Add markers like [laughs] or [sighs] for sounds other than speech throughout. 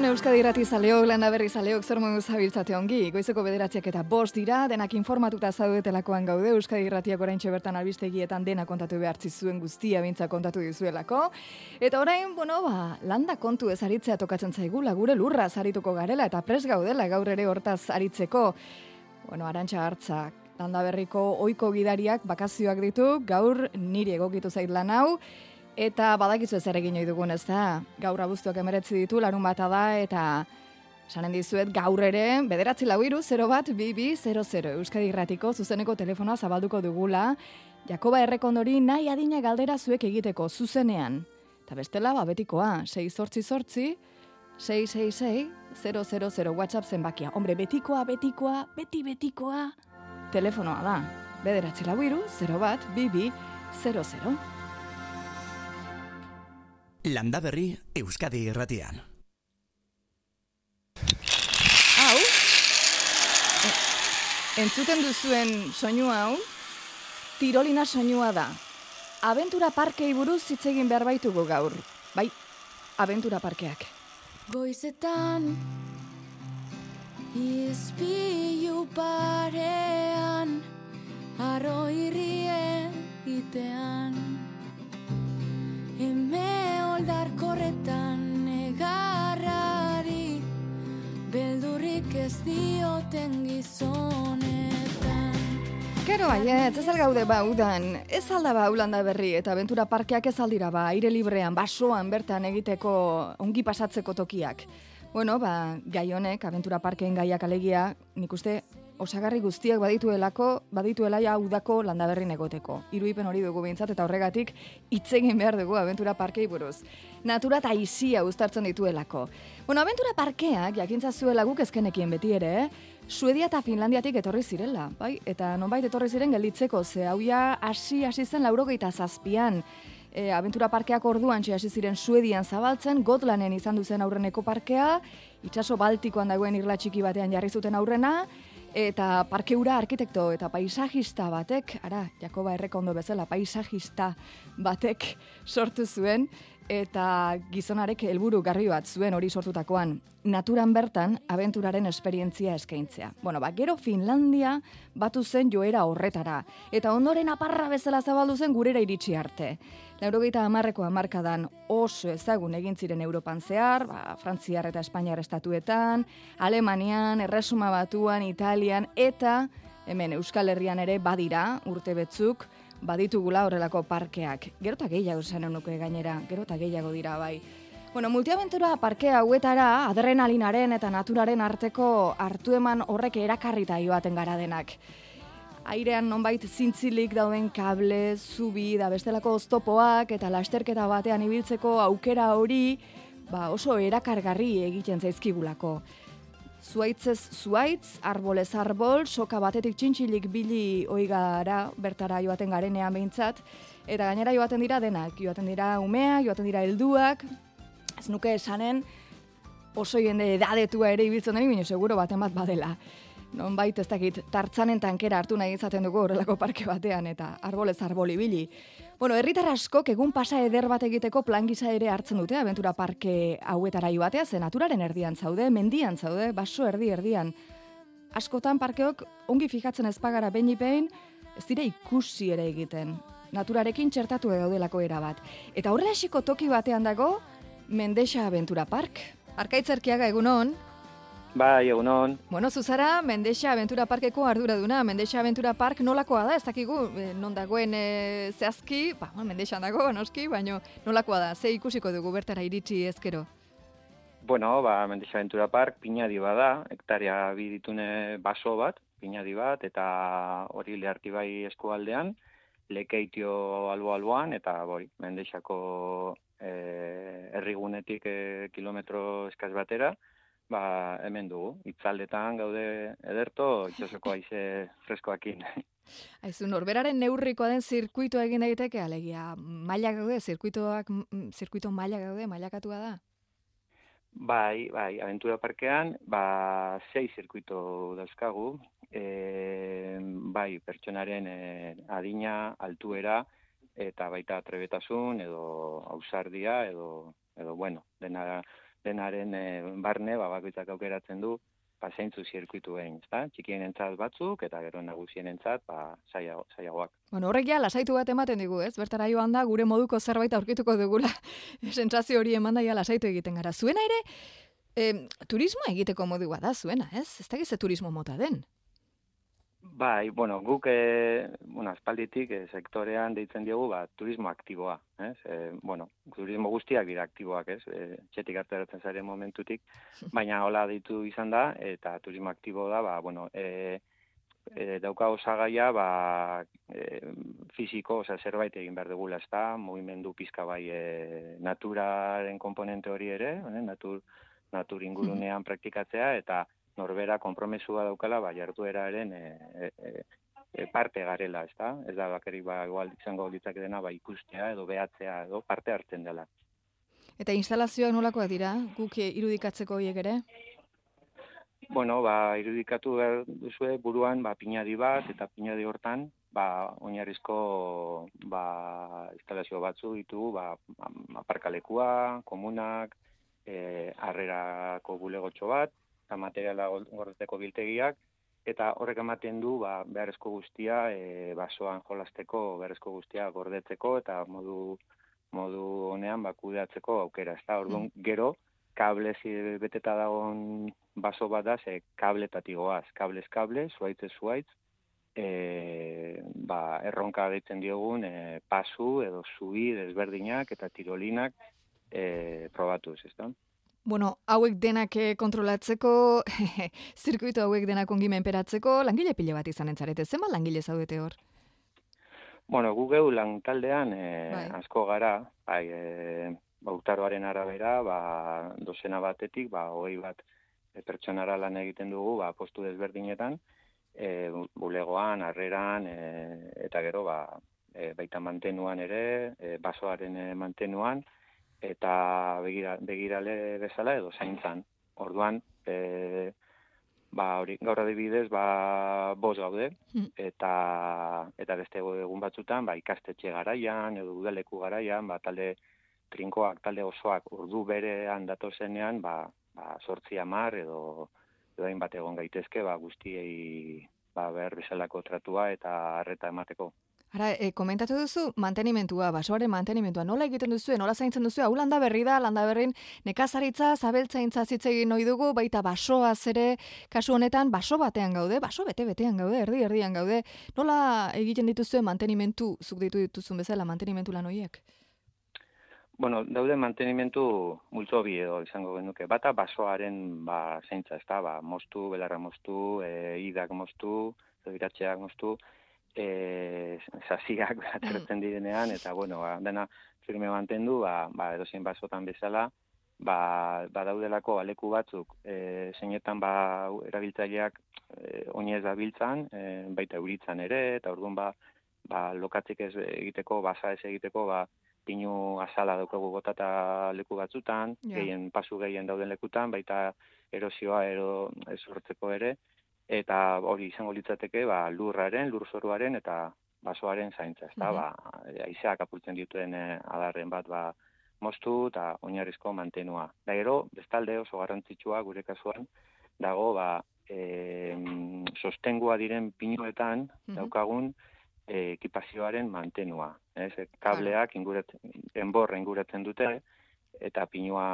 Egun hon, Euskadi irrati zaleok, landa berri zaleok, zer modu zabiltzate ongi. Goizeko bederatziak eta bost dira, denak informatuta zaudetelakoan gaude, Euskadi irratiak orain bertan albistegietan dena kontatu behartzi zuen guztia bintza kontatu dizuelako. Eta orain, bueno, ba, landa kontu ez aritzea tokatzen zaigula, gure lurra zarituko garela eta pres gaudela gaur ere hortaz aritzeko. Bueno, arantxa hartzak, landa berriko oiko gidariak bakazioak ditu, gaur niri egokitu zait lan hau, Eta badakizu ez egin ohi dugun, ez da? Gaur abuztuak emeretzi ditu, larun bata da, eta sanen dizuet gaur ere, bederatzi lau iru, 0 bat, bibi, 00. Euskadi irratiko zuzeneko telefonoa zabalduko dugula, Jakoba Errekondori nahi adina galdera zuek egiteko, zuzenean. Eta bestela, babetikoa, 6 sortzi sortzi, 666-000 WhatsApp zenbakia. Hombre, betikoa, betikoa, beti betikoa, telefonoa da. Bederatzi lau iru, 0 bat, bibi, 00. Landaberri Euskadi irratian. Hau? Eh, entzuten duzuen soinu hau? Tirolina soinua da. Aventura parkei buruz hitz egin behar baitugu gaur. Bai, aventura parkeak. Goizetan Izpilu parean Arro irrie itean Eme oldar korretan negarrari Beldurrik ez dioten gizonetan Kero baiet, ez gaude ba udan, ez alda ba ulanda berri eta aventura parkeak ez aldira ba aire librean, basoan bertan egiteko ongi pasatzeko tokiak. Bueno, ba, gai honek, aventura parkeen gaiak alegia, nik uste osagarri guztiak badituelako, badituela ja udako landaberrin egoteko. Iruipen hori dugu behintzat eta horregatik hitz egin behar dugu aventura parkei buruz. Natura eta izia uztartzen dituelako. Bueno, aventura parkeak, jakintza zuela guk ezkenekien beti ere, eh? Suedia eta Finlandiatik etorri zirela, bai? Eta nonbait etorri ziren gelditzeko, ze hauia hasi hasi zen laurogeita zazpian. E, aventura parkeak orduan hasi ziren Suedian zabaltzen, Gotlanen izan duzen aurreneko parkea, itsaso Baltikoan dagoen irla txiki batean jarri zuten aurrena, Eta parkeura arkitekto eta paisajista batek, ara, Jakoba errekondo bezala, paisajista batek sortu zuen, eta gizonarek helburu garri bat zuen hori sortutakoan, naturan bertan abenturaren esperientzia eskaintzea. Bueno, ba, gero Finlandia batu zen joera horretara, eta ondoren aparra bezala zabaldu zen gurera iritsi arte. Laurogeita hamarreko hamarkadan oso ezagun egin ziren Europan zehar, ba, Frantziar eta Espainiar estatuetan, Alemanian, Erresuma Batuan, Italian, eta hemen Euskal Herrian ere badira urte betzuk, baditugula horrelako parkeak. Gerota gehiago zen nuke gainera, gerota gehiago dira bai. Bueno, multiaventura parkea hauetara adrenalinaren eta naturaren arteko hartu eman horrek erakarrita joaten gara denak. Airean nonbait zintzilik dauden kable, zubi da bestelako oztopoak eta lasterketa batean ibiltzeko aukera hori ba oso erakargarri egiten zaizkigulako. Zuaitzez zuaitz, arbolez arbol, soka batetik txintxilik bili oigara, bertara joaten garenean behintzat, eta gainera joaten dira denak, joaten dira umea, joaten dira helduak, ez nuke esanen oso jende edadetua ere ibiltzen denik, bine seguro baten bat badela. Non bait ez dakit, tartzanen tankera hartu nahi izaten dugu horrelako parke batean, eta arbolez arboli bili. Bueno, herritar askok egun pasa eder bat egiteko plan gisa ere hartzen dute aventura parke hauetara batea, zen naturaren erdian zaude, mendian zaude, baso erdi erdian. Askotan parkeok ongi fijatzen ezpagara behin behin, ez dire ikusi ere egiten. Naturarekin txertatu daudelako era bat. Eta horrela toki batean dago, Mendexa Aventura Park. Arkaitzerkiaga egunon, Bai, egunon. Bueno, Zuzara, Mendexa Aventura Parkeko arduraduna. Mendexa Aventura Park nolakoa da, ez dakigu, e, non dagoen e, zehazki, ba, Mendexan dago, noski, baina nolakoa da, ze ikusiko dugu bertara iritsi ezkero? Bueno, ba, Mendexa Aventura Park pinadi bada, hektarea biditune baso bat, pinadi bat, eta hori leharti bai eskualdean, lekeitio albo-alboan, eta bori, Mendexako e, errigunetik e, kilometro eskaz batera, ba, hemen dugu. Itzaldetan gaude ederto, itxosoko aize freskoakin. [laughs] Aizu, norberaren neurrikoa den zirkuito egin daiteke, alegia, maila gaude, zirkuitoak, zirkuito maila gaude, mailakatua da? Bai, bai, aventura parkean, ba, sei zirkuito dauzkagu, e, bai, pertsonaren e, adina, altuera, eta baita trebetasun, edo ausardia, edo, edo bueno, dena denaren e, barne, ba, bakoitzak aukeratzen du, ba, zeintzu zirkuitu egin, ezta? Txikien entzat batzuk, eta gero nagusien entzat, ba, zaiago, zaiagoak. Bueno, horrek ja, lasaitu bat ematen digu, ez? Bertara joan da, gure moduko zerbait aurkituko dugula. [laughs] Sentsazio hori eman da, ja, lasaitu egiten gara. Zuena ere, e, turismoa egiteko modua da, zuena, ez? Ez da turismo mota den. Bai, bueno, guk e, bueno, aspalditik e, sektorean deitzen diogu ba, turismo aktiboa, ez? E, bueno, turismo guztiak dira aktiboak, ez? E, txetik hartaratzen zaren momentutik, [laughs] baina hola ditu izan da, eta turismo aktibo da, ba, bueno, e, e, dauka osagaia, ba, e, fiziko, oza, zerbait egin behar dugula, ez da, movimendu pizka bai e, naturaren komponente hori ere, natur, natur ingurunean praktikatzea, eta norbera konpromesua daukala ba jardueraren e, e, e, parte garela, ezta? Ez da bakarrik ba igual izango litzake dena ba ikustea edo behatzea edo parte hartzen dela. Eta instalazioak nolakoak dira? Guk irudikatzeko hiek ere? Bueno, ba, irudikatu behar duzue buruan ba, pinadi bat eta pinadi hortan ba, oinarrizko ba, instalazio batzu ditu ba, aparkalekua, komunak, e, arrerako bulegotxo bat, eta materiala gordeteko biltegiak, eta horrek ematen du ba, beharrezko guztia e, basoan jolasteko beharrezko guztia gordetzeko eta modu modu honean ba, kudeatzeko aukera. Ez da, orduan, mm. gero, kable beteta dagoen baso bat da, ze kabletatik goaz, kablez kable, zuaitz zuaitz, e, ba, erronka ditzen diogun e, pasu edo zubi desberdinak eta tirolinak e, probatuz, ez da? Bueno, hauek denak eh, kontrolatzeko, [laughs] zirkuito hauek denak ongi menperatzeko, langile pile bat izan entzarete, zema langile zaudete hor? Bueno, gugeu lang taldean e, asko gara, bai, e, bautaroaren arabera, ba, dozena batetik, ba, hogei bat e, pertsonara lan egiten dugu, ba, postu desberdinetan, e, bulegoan, harreran, e, eta gero, ba, e, baita mantenuan ere, e, basoaren mantenuan, eta begira, begirale bezala edo zaintzan. Orduan, e, ba, hori, gaur adibidez, ba, bos gaude, hmm. eta, eta beste egun batzutan, ba, ikastetxe garaian, edo udaleku garaian, ba, talde trinkoak, talde osoak urdu berean datozenean, ba, ba, sortzi amar, edo, edo bat egon gaitezke, ba, guztiei, ba, behar bezalako tratua eta harreta emateko. Ara, e, komentatu duzu mantenimentua, basoaren mantenimentua, nola egiten duzu, nola zaintzen duzu, hau landa berri da, landa berrin, nekazaritza, zabeltzaintza zitzegin noi dugu, baita basoa zere, kasu honetan, baso batean gaude, baso bete-betean gaude, erdi-erdian gaude, nola egiten dituzu mantenimentu, zuk ditu dituzun bezala, mantenimentu lan horiek? Bueno, daude mantenimentu multzo bi edo izango genuke. Bata basoaren ba, zeintza, ez da, ba, mostu, belarra mostu, e, idak mostu, iratxeak mostu, e, zasiak [laughs] atertzen mm. direnean, eta bueno, ba, dena firme mantendu, ba, ba edozein basotan bezala, ba, ba daudelako aleku batzuk, e, zeinetan ba erabiltzaileak e, oinez da biltzan, e, baita euritzan ere, eta orduan ba, ba lokatzik ez egiteko, basa ez egiteko, ba, pinu azala daukagu botata leku batzutan, gehien pasu gehien dauden lekutan, baita erosioa ero ez ere, eta hori izango litzateke ba, lurraren, lurzoruaren eta basoaren zaintza, ezta? Mm -hmm. Ba, aizeak apurtzen dituen eh, adarren bat ba, moztu eta oinarrizko mantenua. Da gero, bestalde oso garrantzitsua gure kasuan, dago ba, e, sostengua diren pinuetan daukagun e, ekipazioaren mantenua. Ez? E, kableak inguretzen, enborra inguratzen dute, eta pinua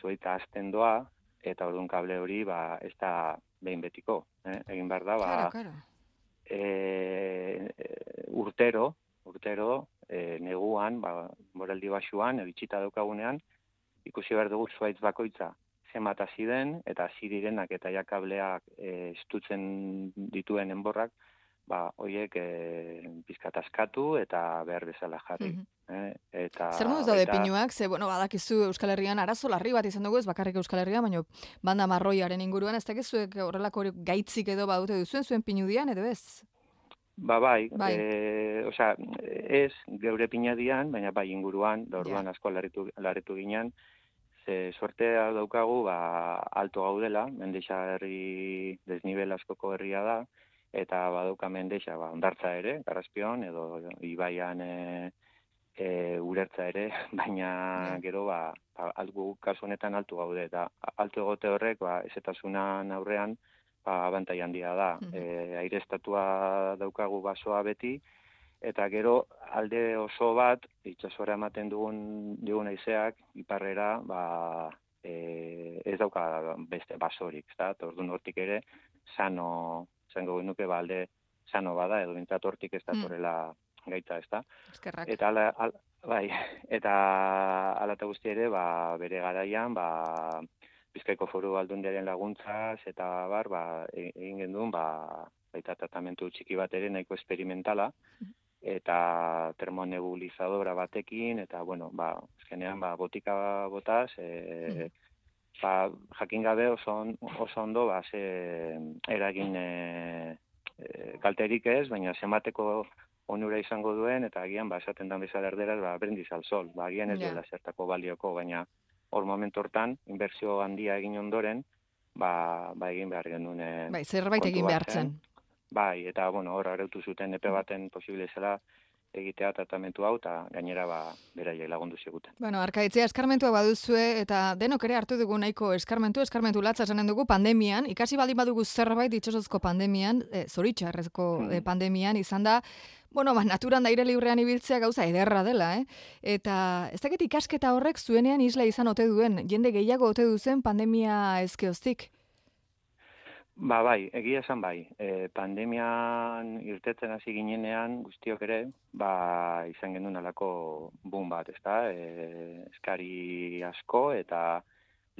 zuaita azten doa, eta orduan kable hori ba, ez da behin betiko. Eh? Egin behar da, ba, claro, claro. E, urtero, urtero, e, neguan, ba, moraldi basuan, ebitxita daukagunean, ikusi behar dugu zuaitz bakoitza zenbat hasi den, eta hasi direnak eta jakableak e, estutzen dituen enborrak, ba, oiek e, pizkat askatu eta behar bezala jarri. Mm eta, Zer moduz daude pinuak? Ze, bueno, badakizu Euskal Herrian arazo larri bat izan dugu, ez bakarrik Euskal Herria, baina banda marroiaren inguruan, ez dakizuek horrelako gaitzik edo badute duzuen zuen pinudian, edo ez? Ba, bai, bai. E, osea, ez geure pinadian, baina bai inguruan, da orduan yeah. asko larritu, larritu ginen, ze suertea daukagu, ba, alto gaudela, mendexa herri desnivel askoko herria da, eta badauka mendexa ba ondartza ere Garraspion edo ibaian e, e, urertza ere, [laughs] baina Ja. gero ba, ba algu kasu honetan altu gaude eta altu egote horrek ba ezetasunan aurrean ba abantai handia da. Mhm. E, airestatua daukagu basoa beti eta gero alde oso bat itsasora ematen dugun digun haizeak iparrera ba e, ez dauka beste basorik, ezta? Orduan hortik ere sano zango genuke ba alde sano bada edo bintzat hortik ez Mm. datorrela gaita, ezta? Eskerrak. Eta ala, al, bai, eta ala eta guzti ere, ba, bere garaian, ba, Bizkaiko foru aldundiaren laguntzaz, eta bar, ba, e- egin genduen, ba, baita tratamentu txiki bat ere nahiko esperimentala, eta termonebulizadora batekin, eta, bueno, ba, azkenean, ba, botika botaz, e, ba, jakin gabe oso, on- oso ondo, ba, ze eragin e, e, kalterik ez, baina zenbateko onura izango duen, eta agian, ba, esaten dan bezala erderaz, ba, brendiz al sol, ba, agian ez Ja. duela zertako balioko, baina hor momentu hortan, inbertsio handia egin ondoren, ba, ba egin behar genuen Bai, zerbait egin bat, behar zen. Bai, eta, bueno, hor arautu zuten epe baten posible egitea tratamentu hau, eta gainera, ba, beraiek lagundu ziguten. Bueno, arkaitzea eskarmentua baduzue eta denok ere hartu dugu nahiko eskarmentu, eskarmentu latza esanen dugu pandemian, ikasi baldin badugu zerbait itxosozko pandemian, e, zoritxarrezko Mm. e, pandemian izan da, bueno, ba, naturan da aire librean ibiltzea gauza ederra dela, eh? Eta ez dakit ikasketa horrek zuenean isla izan ote duen, jende gehiago ote duzen pandemia ezkeoztik. Ba, bai, egia esan bai. E, pandemian irtetzen hasi ginenean guztiok ere, ba, izan genuen alako boom bat, ezta? E, eskari asko eta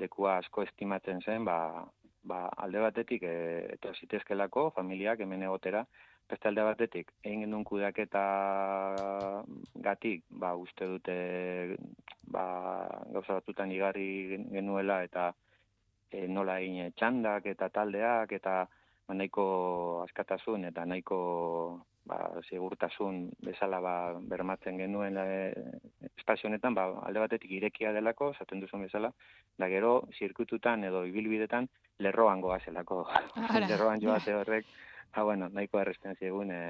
lekua asko estimatzen zen, ba, ba alde batetik e, eto zitezkelako familiak hemen egotera, beste alde batetik egin genuen kudeaketa gatik, ba, uste dute ba, gauza batutan igarri genuela eta e, nola egin e, txandak eta taldeak eta ba, nahiko askatasun eta nahiko ba, segurtasun bezala ba, bermatzen genuen e, espazio honetan, ba, alde batetik irekia delako, esaten duzun bezala, da gero zirkututan edo ibilbidetan lerroan goazelako. Ara, [laughs] lerroan joate horrek, ba, bueno, nahiko erresten zigun e,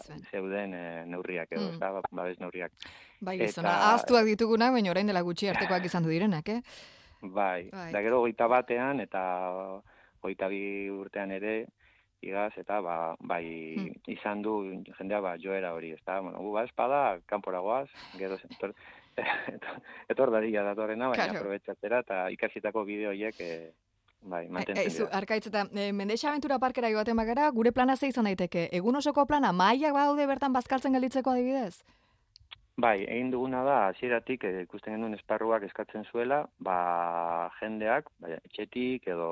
zizuen. zeuden e, neurriak edo, Mm. ba, babes neurriak. Bai, Eta- gizona, ahaztuak ditugunak, baina orain dela gutxi artekoak [sighs] izan du direnak, eh? Bai, Bai. da gero goita batean eta goita bi urtean ere igaz eta ba, bai Hmm. izan du jendea ba joera hori, ezta? Bueno, gu ba espada kanpora goaz, gero etor [laughs] etor, dadila datorrena, baina Claro. aprobetxatzera eta ikasitako bideo horiek eh, bai, mantentzen Eizu, dira. arkaitz eta e, Mendexa Aventura Parkera joaten bagara, gure plana ze izan daiteke. Egun osoko plana, mailak badaude bertan bazkaltzen gelditzeko adibidez? Bai, egin duguna da hasieratik eh, ikusten genuen esparruak eskatzen zuela, ba jendeak, bai, etxetik edo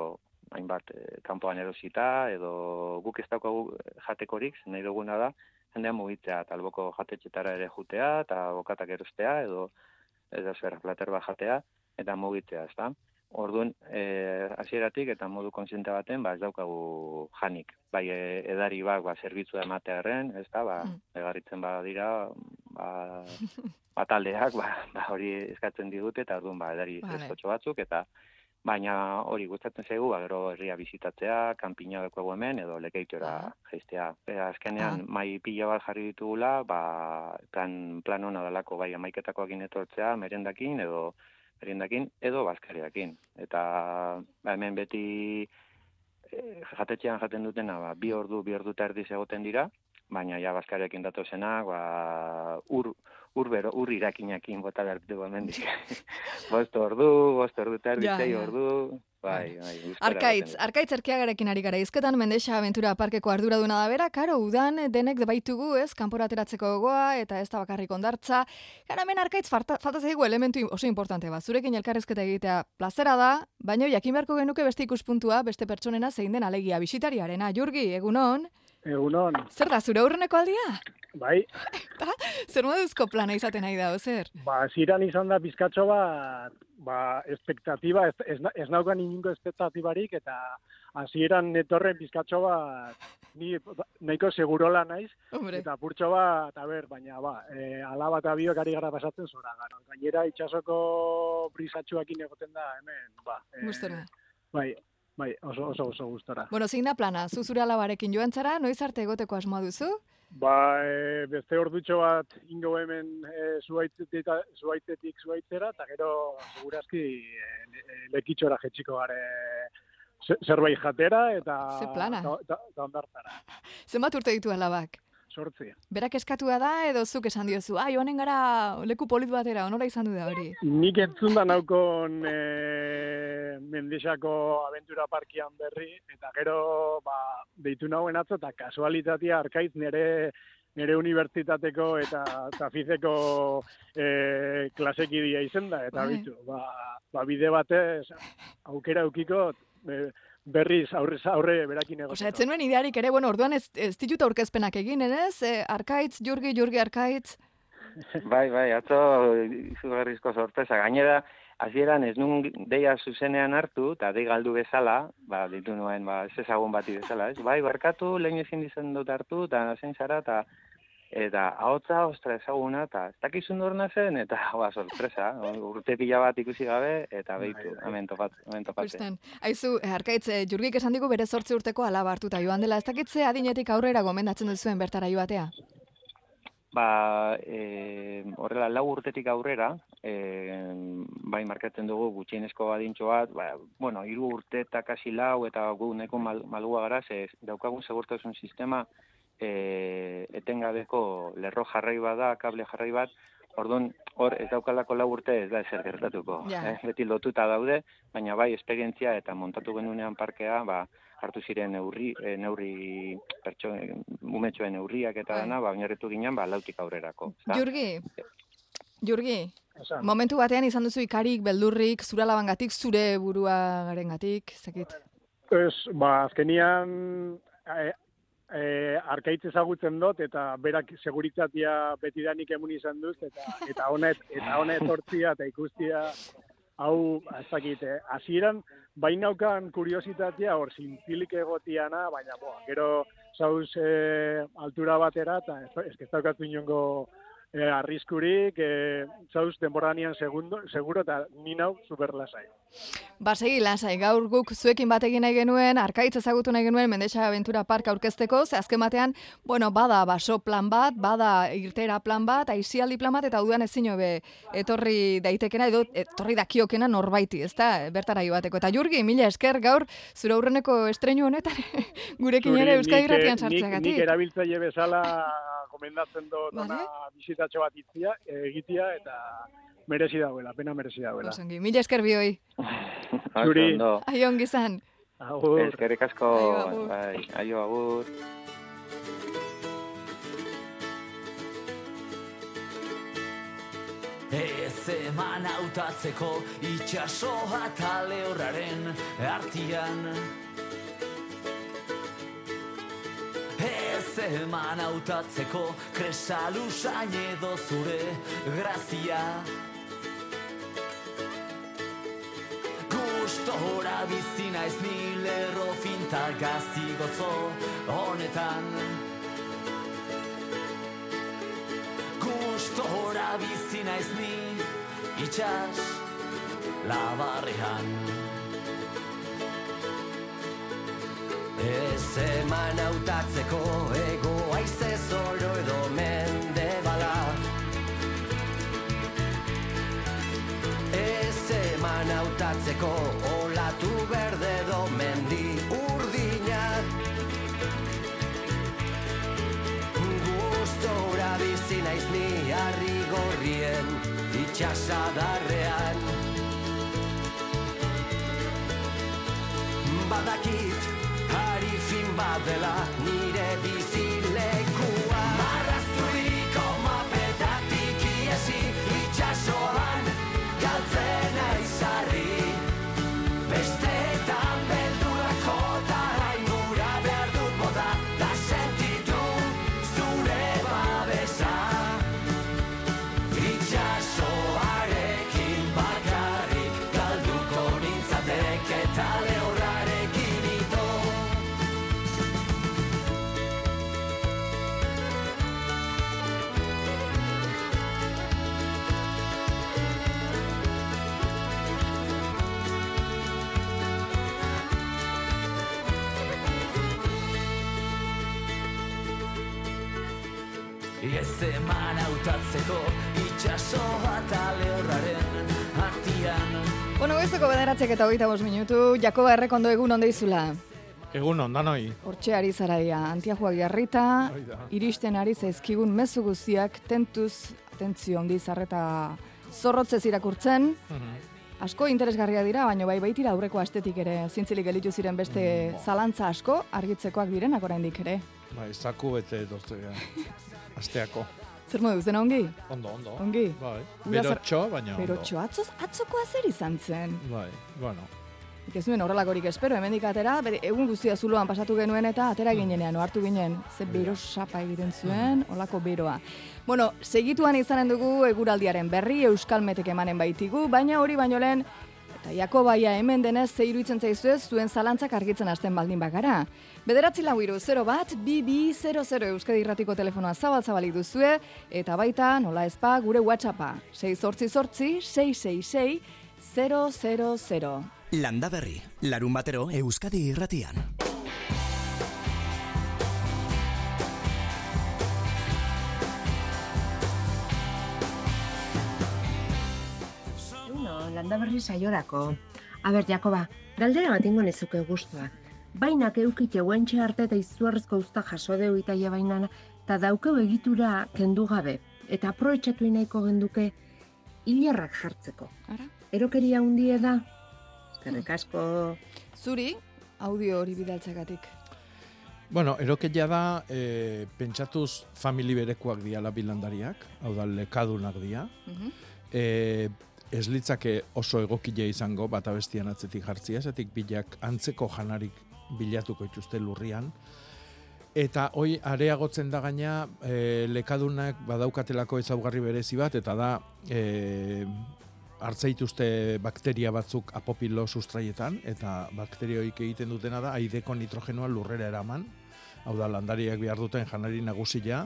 hainbat eh, kanpoan erosita edo guk ez daukagu jatekorik, nahi duguna da jendea mugitzea, eta alboko jatetxetara ere jutea eta bokatak erostea edo edo zer plater bat jatea eta mugitzea, ezta? Orduan, eh, hasieratik eta modu kontziente baten, ba, ez daukagu janik. Bai, e, edari bak, ba, zerbitzua ematearen, ez da, ba, Mm. egarritzen badira, ba, ba, taldeak, ba, ba, hori eskatzen digute, eta orduan, ba, edari Vale. batzuk, eta baina hori gustatzen zaigu, ba, gero herria bizitatzea, kanpina daukagu hemen, edo lekeitora Ah. jaistea. E, azkenean, Ah. mai pila bat jarri ditugula, ba, plan, plan hona dalako, bai, amaiketakoakin etortzea, merendakin, edo meriendakin, edo bazkariakin. Eta ba, hemen beti e, jatetxean jaten dutena, ba, bi ordu, bi ordu eta erdiz egoten dira, baina ja bazkariakin datozenak, ba, ur, ur bero, ur irakinakin bota behar dugu hemendik. [laughs] bost ordu, bost ordu eta erdi, Ja, ja. ordu, bai, bai. gustora Arkaitz, arkaitz erkiagarekin ari gara. Izketan Mendexa Aventura Parkeko arduraduna da bera, karo, udan denek baitugu, ez, kanpora ateratzeko gogoa, eta ez da bakarrik ondartza. Gara, hemen arkaitz falta, falta zaigu elementu oso importante bat. Zurekin elkarrezketa egitea plazera da, baina jakin beharko genuke beste ikuspuntua, beste pertsonena zein den alegia bisitariarena. Jurgi, egunon, Egunon, zer da, zure aurreneko aldia? bai, Zer moduzko plana izaten nahi da, zer? ba, ziran izan da bizkatxo bat, ba, espektatiba, ez, ez, ez naukan inungo espektatibarik, eta hasieran etorren bizkatxo bat, ni nahiko segurola naiz, Hombre, eta purtxo bat, a ber, baina, ba, e, alaba eta biok ari gara pasatzen zora, gara. Gainera, itxasoko brisatxuakin egoten da, hemen, ba. e, gustora. Bai, bai, oso, oso, oso gustora. Bueno, zein plana, zu zure alabarekin joan zara, noiz arte egoteko asmoa duzu? Ba, e, beste ordutxo bat ingo hemen e, zuaitzetik, zuaitzetik zuaitzera, eta gero, segurazki, e, e, lekitxora jetxiko gare ze- zerbait jatera, eta... Ze plana. eta- eta- eta [laughs] Zenbat urte ditu alabak? Sortzi. Berak eskatua da edo zuk esan diozu, ah, joanen gara leku polit batera, onora izan du da hori. Nik entzun da naukon e, mendixako aventura parkian berri, eta gero ba, deitu nauen atzo, eta kasualitatea arkaiz nire nire unibertsitateko eta tafizeko e, klasekidia izen da, eta Bai. bitu, ba, ba bide batez aukera eukiko e, berriz aurrez aurre berakin egoteko. Osea, etzen nuen idearik ere, bueno, orduan ez, ez ditut aurkezpenak egin, ez? E, arkaitz, jurgi, jurgi arkaitz. [laughs] Bai, bai, atzo izugarrizko sorpresa. Gainera, hasieran ez nun deia zuzenean hartu, eta dei galdu bezala, ba, ditu nuen, ba, ez ezagun bati bezala, ez? Bai, barkatu, lehen ezin dizan dut hartu, eta zein zara, eta eta ahotza, ostra, ezaguna, eta ez dakizun dorna zen, eta, [laughs] ba, sorpresa, urte pila bat ikusi gabe, eta behitu, Bai, bai. hemen topat, hemen topatzen. Aizu, eh, arkaitz, eh, jurgik esan digu bere sortzi urteko alaba hartuta joan dela. Ez dakitze adinetik aurrera gomendatzen duzuen bertara joatea. Ba, e, horrela, lau urtetik aurrera, e, bai markatzen dugu gutxienezko adintxo bat, ba, bueno, hiru urte eta kasi lau, eta gu neko mal, malgua gara, ze daukagun segurtasun sistema e, etengabeko lerro jarrai bat da, kable jarrai bat, Orduan, hor ez daukalako lau urte ez da ezer gertatuko. Ja. Eh? Beti lotuta daude, baina bai esperientzia eta montatu genunean parkea, ba, hartu ziren neurri, e, neurri pertso, umetxoen neurriak eta Bai. dana, ba, oinarritu ginen, ba, lautik aurrerako. Jurgi, jurgi, Esan. momentu batean izan duzu ikarik, beldurrik, zure alabangatik, zure buruagarengatik, zekit. Ez, ba, azkenian e, arkaitz ezagutzen dut eta berak seguritatea betidanik emun izan duz eta eta honet eta honet hortzia eta ikustia hau ez dakit eh, hasieran bainaukan kuriositatea hor zintzilik egotiana baina boa gero zauz e, altura batera eta ez, ez, ez daukatu inongo e, arriskurik e, zauz denboranian segundo, seguro eta ni nau super lasai. Ba, segi lasai, gaur guk zuekin bat egin nahi genuen, arkaitz ezagutu nahi genuen Mendexa Aventura Park aurkezteko, ze azken batean, bueno, bada baso plan bat, bada irtera plan bat, aizialdi plan bat, eta udan ezin hobe etorri daitekena, edo etorri dakiokena norbaiti, ezta, bertara joateko. Eta Jurgi, mila esker gaur, zure aurreneko estreinu honetan, [laughs] gurekin ere Euskadi nik, eh, Irratian nik- Nik erabiltzaile bezala gomendatzen dut Vale. ona bizitatxo bat itzia, egitia eta merezi dauela, pena merezi dauela. Osongi, mila esker bioi. [laughs] Zuri. Aion gizan. Agur. Eskerrik asko, Aio, agur. bai, aio agur. Ez eman hautatzeko itxasoa eta lehorraren artian Ez eman hautatzeko kresalusain edo zure grazia Gustora bizi naiz ni lerro finta gazti gozo honetan Gustora bizi naiz ni itxas labarrean Ez eman hautatzeko ego aize zoro edo mende bala. Ez eman hautatzeko olatu berde edo mendi urdina. Gustora bizi naiz ni harri gorrien itxasadarrean. Badakit bat dela nire bizilekua ez eman hautatzeko itxaso bat alehorraren artian Bueno, goizeko bederatzek eta hogeita bost minutu, Jakoba errekondo egun ondo izula. Egun ondanoi. Hortxe ari zaraia, antiajuak jarrita, iristen ari zaizkigun mezu guztiak, tentuz, atentzio ondi zarreta zorrotzez irakurtzen, asko interesgarria dira, baina bai baitira aurreko astetik ere, zintzilik elitu ziren beste zalantza asko, argitzekoak direnak oraindik ere. Bai, zaku bete doztega. Asteako. Zer modu, zena ongi? Ondo, ondo. Ongi? Bai. Berotxo, baina ondo. Berotxo, atzoz, atzokoa zer izan zen? Bai, bueno. Nik ez nuen horrelakorik espero, hemendik atera, bere, egun guztia zuloan pasatu genuen eta atera ginenean, ohartu ginen, ze bero sapa egiten zuen, olako beroa. Bueno, segituan izanen dugu eguraldiaren berri, Euskal Metek emanen baitigu, baina hori baino lehen, eta Jakobaia hemen denez, ze iruditzen zaizue zuen zalantzak argitzen hasten baldin bagara. Bederatzi lau iru, 0 bat, bi bi 00 Euskadi Irratiko telefonoa zabal-zabalik duzue, eta baita, nola ezpa, gure WhatsAppa, 6 sortzi sortzi, 666 000. Landa Berri, larun batero Euskadi irratian. Uno, landa berri saiorako. Aber, Jakoba, galdera bat ingo nezuke guztua. Bainak eukite guentxe arte eta izuarrezko usta jaso deu itaia bainana, eta daukeu egitura kendu gabe, eta aprobetxatu nahiko genduke hilarrak jartzeko. Ara? Erokeria hundie da? Eskerrik asko. Zuri, audio hori bidaltzagatik. Bueno, erokeia da, e, pentsatuz famili berekoak diala bilandariak, hau da lekadunak dia. Mhm. E, ez litzake oso egokile izango bata bestian atzetik jartzia, esatik bilak antzeko janarik bilatuko ituzte lurrian. Eta hoi areagotzen da gaina e, lekadunak badaukatelako ezaugarri berezi bat, eta da e, hartzeituzte bakteria batzuk apopilo sustraietan, eta bakterioik egiten dutena da aideko nitrogenoa lurrera eraman, hau da landariak behar duten janari nagusia,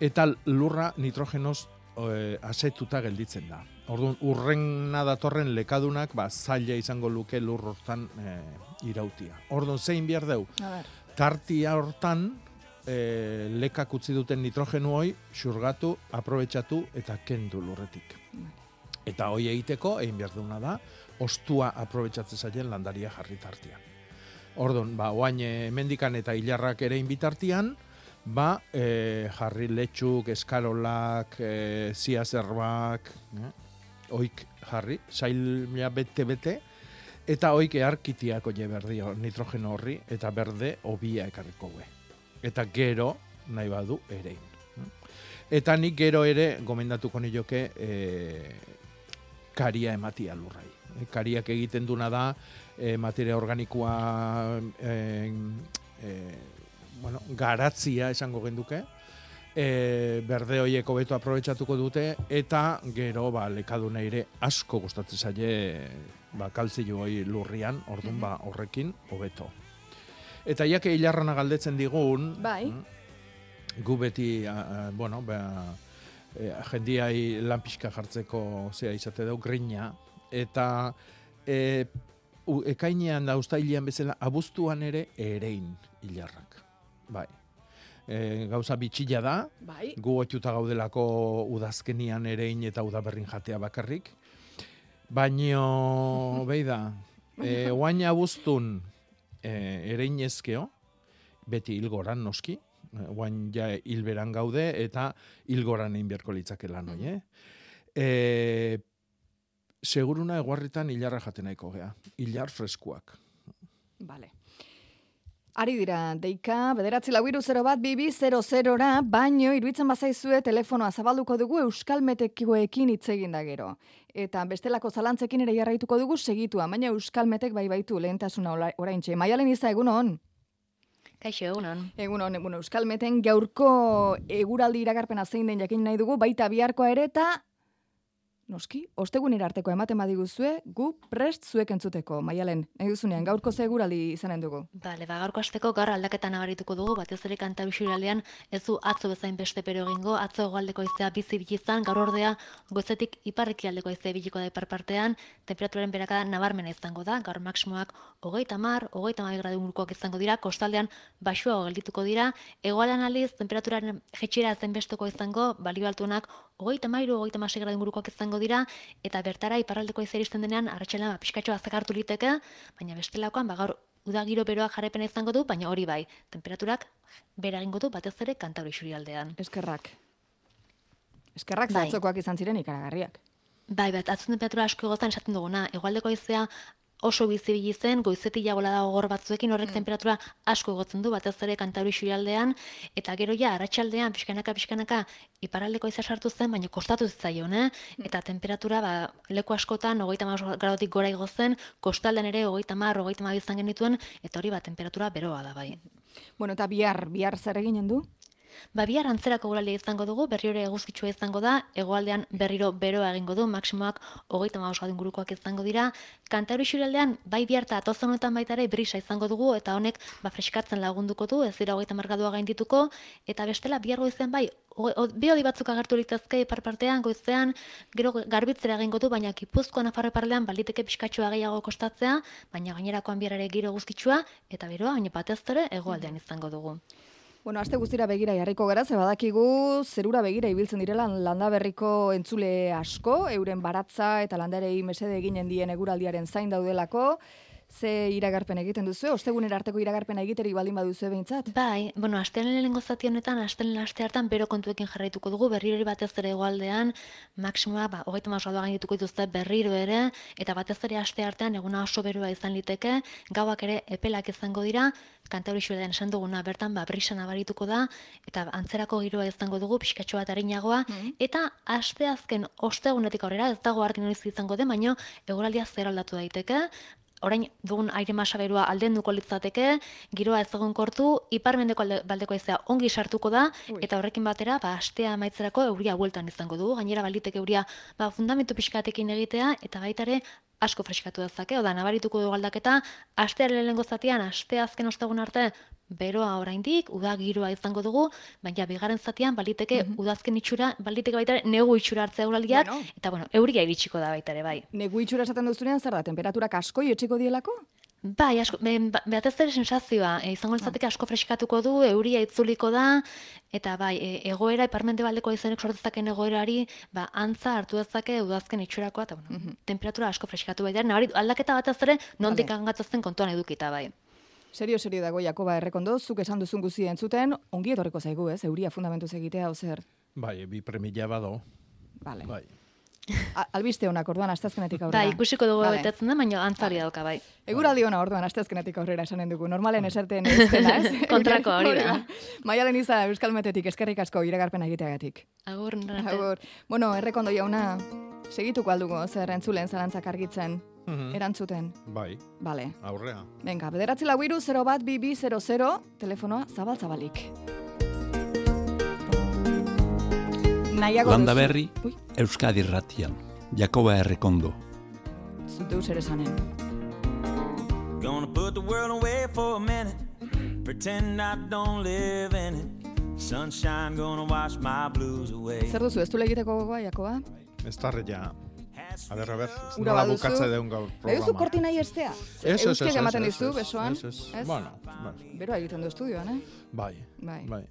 eta lurra nitrogenoz e, asetuta gelditzen da. Orduan, urrena datorren lekadunak, ba, zaila izango luke lur hortan e, irautia. Orduan, zein behar deu? Tartia hortan, e, lekak utzi duten nitrogenu hoi, xurgatu, aprobetxatu eta kendu lurretik. Eta hoi egiteko, egin behar duna da, ostua aprobetxatzen zaien landaria jarri tartian. Orduan, ba, oain e, mendikan eta hilarrak ere inbitartian, ba, e, jarri letxuk, eskarolak, e, zia zerbak, eh? oik jarri, saila bete-bete, eta oik earkitiako je berdio nitrogeno horri, eta berde obia ekarriko gue. Eta gero, nahi badu, erein. Eta nik gero ere, gomendatuko nioke, e, karia ematia lurrai. E, kariak egiten duna da, e, materia organikoa e, e, bueno, garatzia esango genduke, e, berde horiek hobeto aprobetxatuko dute, eta gero ba, lekaduna ere asko gustatzen zaie ba, kaltzio hoi lurrian, orduan ba, horrekin hobeto. Eta jake hilarrana galdetzen digun, Bai. mm, gu beti, a, a, bueno, ba, e, jendiai lan pixka jartzeko zea izate dau, grina, eta e, u, ekainean da ustailean bezala, abuztuan ere erein hilarrak. Bai. E, gauza bitxila da, bai, gu otxuta gaudelako udazkenian erein eta udaberrin jatea bakarrik. Baino, [laughs] behi da, e, oain abuztun e, erein ezkeo, beti hilgoran noski, e, oain ja hilberan gaude eta hilgoran egin beharko litzake lan hoi, eh? E, seguruna eguarritan hilarra jaten nahiko gea, hilar freskuak. Bale. Ari dira, deika, bederatzi lau iru 0 bat, bibi 00ra, baino, iruditzen bazaizue telefonoa zabalduko dugu Euskal Metekioekin hitz egin da gero. Eta bestelako zalantzekin ere jarraituko dugu segitua, baina Euskal Metek bai baitu lehentasuna ola- oraintxe. Maialen iza egunon? Kaixo, egunon. Egunon, egunon, Euskal Meten gaurko eguraldi iragarpena zein den jakin nahi dugu, baita biharkoa ere eta noski, ostegunera arteko ematen badiguzue, gu prest zuek entzuteko, maialen, nahi duzunean, gaurko zegurali izanen dugu. Bale, ba, gaurko asteko gaur aldaketa nabarituko dugu, batez ere kanta aldean ez du atzo bezain beste pero egingo, atzo goaldeko iztea bizi bilizan, gaur ordea goizetik iparreki aldeko iztea biliko da ipar partean, temperaturaren berakada nabarmena izango da, gaur maksimoak hogeita mar, hogeita mar gradu ingurukoak izango dira, kostaldean baxuago geldituko dira, egoalan aliz, temperaturaren jetxera zen besteko izango, balio altuenak hogeita mairu, hogeita masei gradu ingurukoak izango dira, eta bertara iparraldeko izea iristen denean, arratxelan ba, pixkatxo azakartu liteke, baina bestelakoan, ba, gaur uda giro beroak jarrepena izango du, baina hori bai, temperaturak bera egingo du batez ere kantauri aldean. Eskerrak. Eskerrak Bai. izan ziren ikaragarriak. Bai, bat, atzun temperatura asko egotan esaten duguna, egualdeko izea oso bizibili zen, goizetik jagola da gogor batzuekin horrek temperatura asko egotzen du, batez ere kantauri aldean, eta gero ja, arratsaldean pixkanaka, pixkanaka, iparraldeko izea sartu zen, baina kostatu zitzaion, eh? eta temperatura, ba, leku askotan, hogeita mar gradotik gora igo zen, kostaldean ere, hogeita mar, hogeita mar izan genituen, eta hori, ba, temperatura beroa da, bai. Bueno, eta bihar, bihar zer eginen du? Ba, bihar antzerako guraldia izango dugu, berriro ere eguzkitsua izango da, hegoaldean berriro beroa egingo du, maksimoak hogeita maus ingurukoak izango dira. Kantauri xurialdean, bai bihar eta atoz honetan baita ere brisa izango dugu, eta honek ba, freskatzen lagunduko du, ez dira hogeita margadua gaindituko, eta bestela bihar goizean bai, bi batzuk agertu litezke ipar partean, goizean, gero garbitzera egingo du, baina Gipuzkoa Nafarro parlean baliteke pixkatxoa gehiago kostatzea, baina gainerakoan bihar ere giro guztitsua, eta beroa, baina batez ere hegoaldean izango dugu. Bueno, aste guztira begira jarriko gara, ze badakigu zerura begira ibiltzen direla landaberriko entzule asko, euren baratza eta landarei mesede eginen dien eguraldiaren zain daudelako, ze iragarpen egiten duzu, ostegunera arteko iragarpena egiterik baldin baduzu behintzat. Bai, bueno, astelen lehenengo zati honetan, astelen aste hartan bero kontuekin jarraituko dugu, berriro ere batez ere egoaldean, maksimoa, ba, hogeita maus graduak gaindituko dituzte berriro ere, eta batez ere aste artean eguna oso beroa izan liteke, gauak ere epelak izango dira, kantauri xuedan esan duguna bertan, ba, brisa nabarituko da, eta antzerako giroa izango dugu, pixkatxo bat arinagoa, eta aste azken ostegunetik aurrera, ez dago argi noiz izango den, baino eguraldia zer aldatu daiteke, orain dugun aire masa berua aldenduko litzateke, giroa ez egon kortu, iparmendeko alde, baldeko izea ongi sartuko da, Ui. eta horrekin batera, ba, astea amaitzerako euria bueltan izango dugu, gainera baliteke euria ba, fundamentu pixkatekin egitea, eta baita ere asko freskatu dezake, oda nabarituko dugu aldaketa, astearen lehenengo zatian, aste azken ostegun arte, beroa oraindik, uda giroa izango dugu, baina bigarren zatian baliteke udazken itxura, baliteke baita negu itxura hartzea uraldiak, Bueno. eta bueno, euria iritsiko da baita ere, bai. Negu itxura esaten duzunean, zer da, temperaturak asko etxiko dielako? Bai, asko, be- ba- batez ere sensazioa, e, izango litzateke asko freskatuko du, euria itzuliko da, eta bai, e, egoera, iparmente baldeko izenek sortzezaken egoerari, ba, antza hartu dezake udazken itxurakoa, eta bueno, temperatura asko freskatu baita, nabari, aldaketa batez ere, nondik Vale. angatzatzen kontuan edukita, bai. Serio, serio dago, Jakoba errekondo, zuk esan duzun guztia entzuten, ongi etorriko zaigu, ez, euria fundamentuz egitea, ozer. Bai, bi premila bado. Vale. Bai. Albiste honak orduan astezkenetik aurrera. Bai, ikusiko dugu Vale. betetzen da, baina antzari dauka, bai. Eguraldi ona orduan astezkenetik aurrera esanen dugu. Normalen eserten ez dela, ez? [laughs] Kontrako hori da. Maialen iza Euskal Metetik eskerrik asko iragarpena egiteagatik. Agur. Agur. Bueno, errekondo jauna, segituko aldugu zer entzulen zalantzak argitzen, Mhm. erantzuten. Bai, Vale. aurrea. Venga, bederatzi lau iru, 0 bat, bi, bi, 0, 0, telefonoa zabal-zabalik. Nahiago Landa duzu- berri, Ui, Euskadi Ratian. Jakoba Errekondo. zute zer esanen. Gonna put the world away for a minute. Pretend I don't live in it. Sunshine gonna wash my blues away. Zer duzu, ez du egiteko gogoa, Jakoba? Ez tarria. A ber, a ber, Ura nola bukatze deun gaur Nahi duzu programa. kortinai estea? Ez, ez, ez, ematen dizu, besoan? ez, ez. Bueno, bueno, Beroa egiten du estudioan, eh? bai, Bai. bai.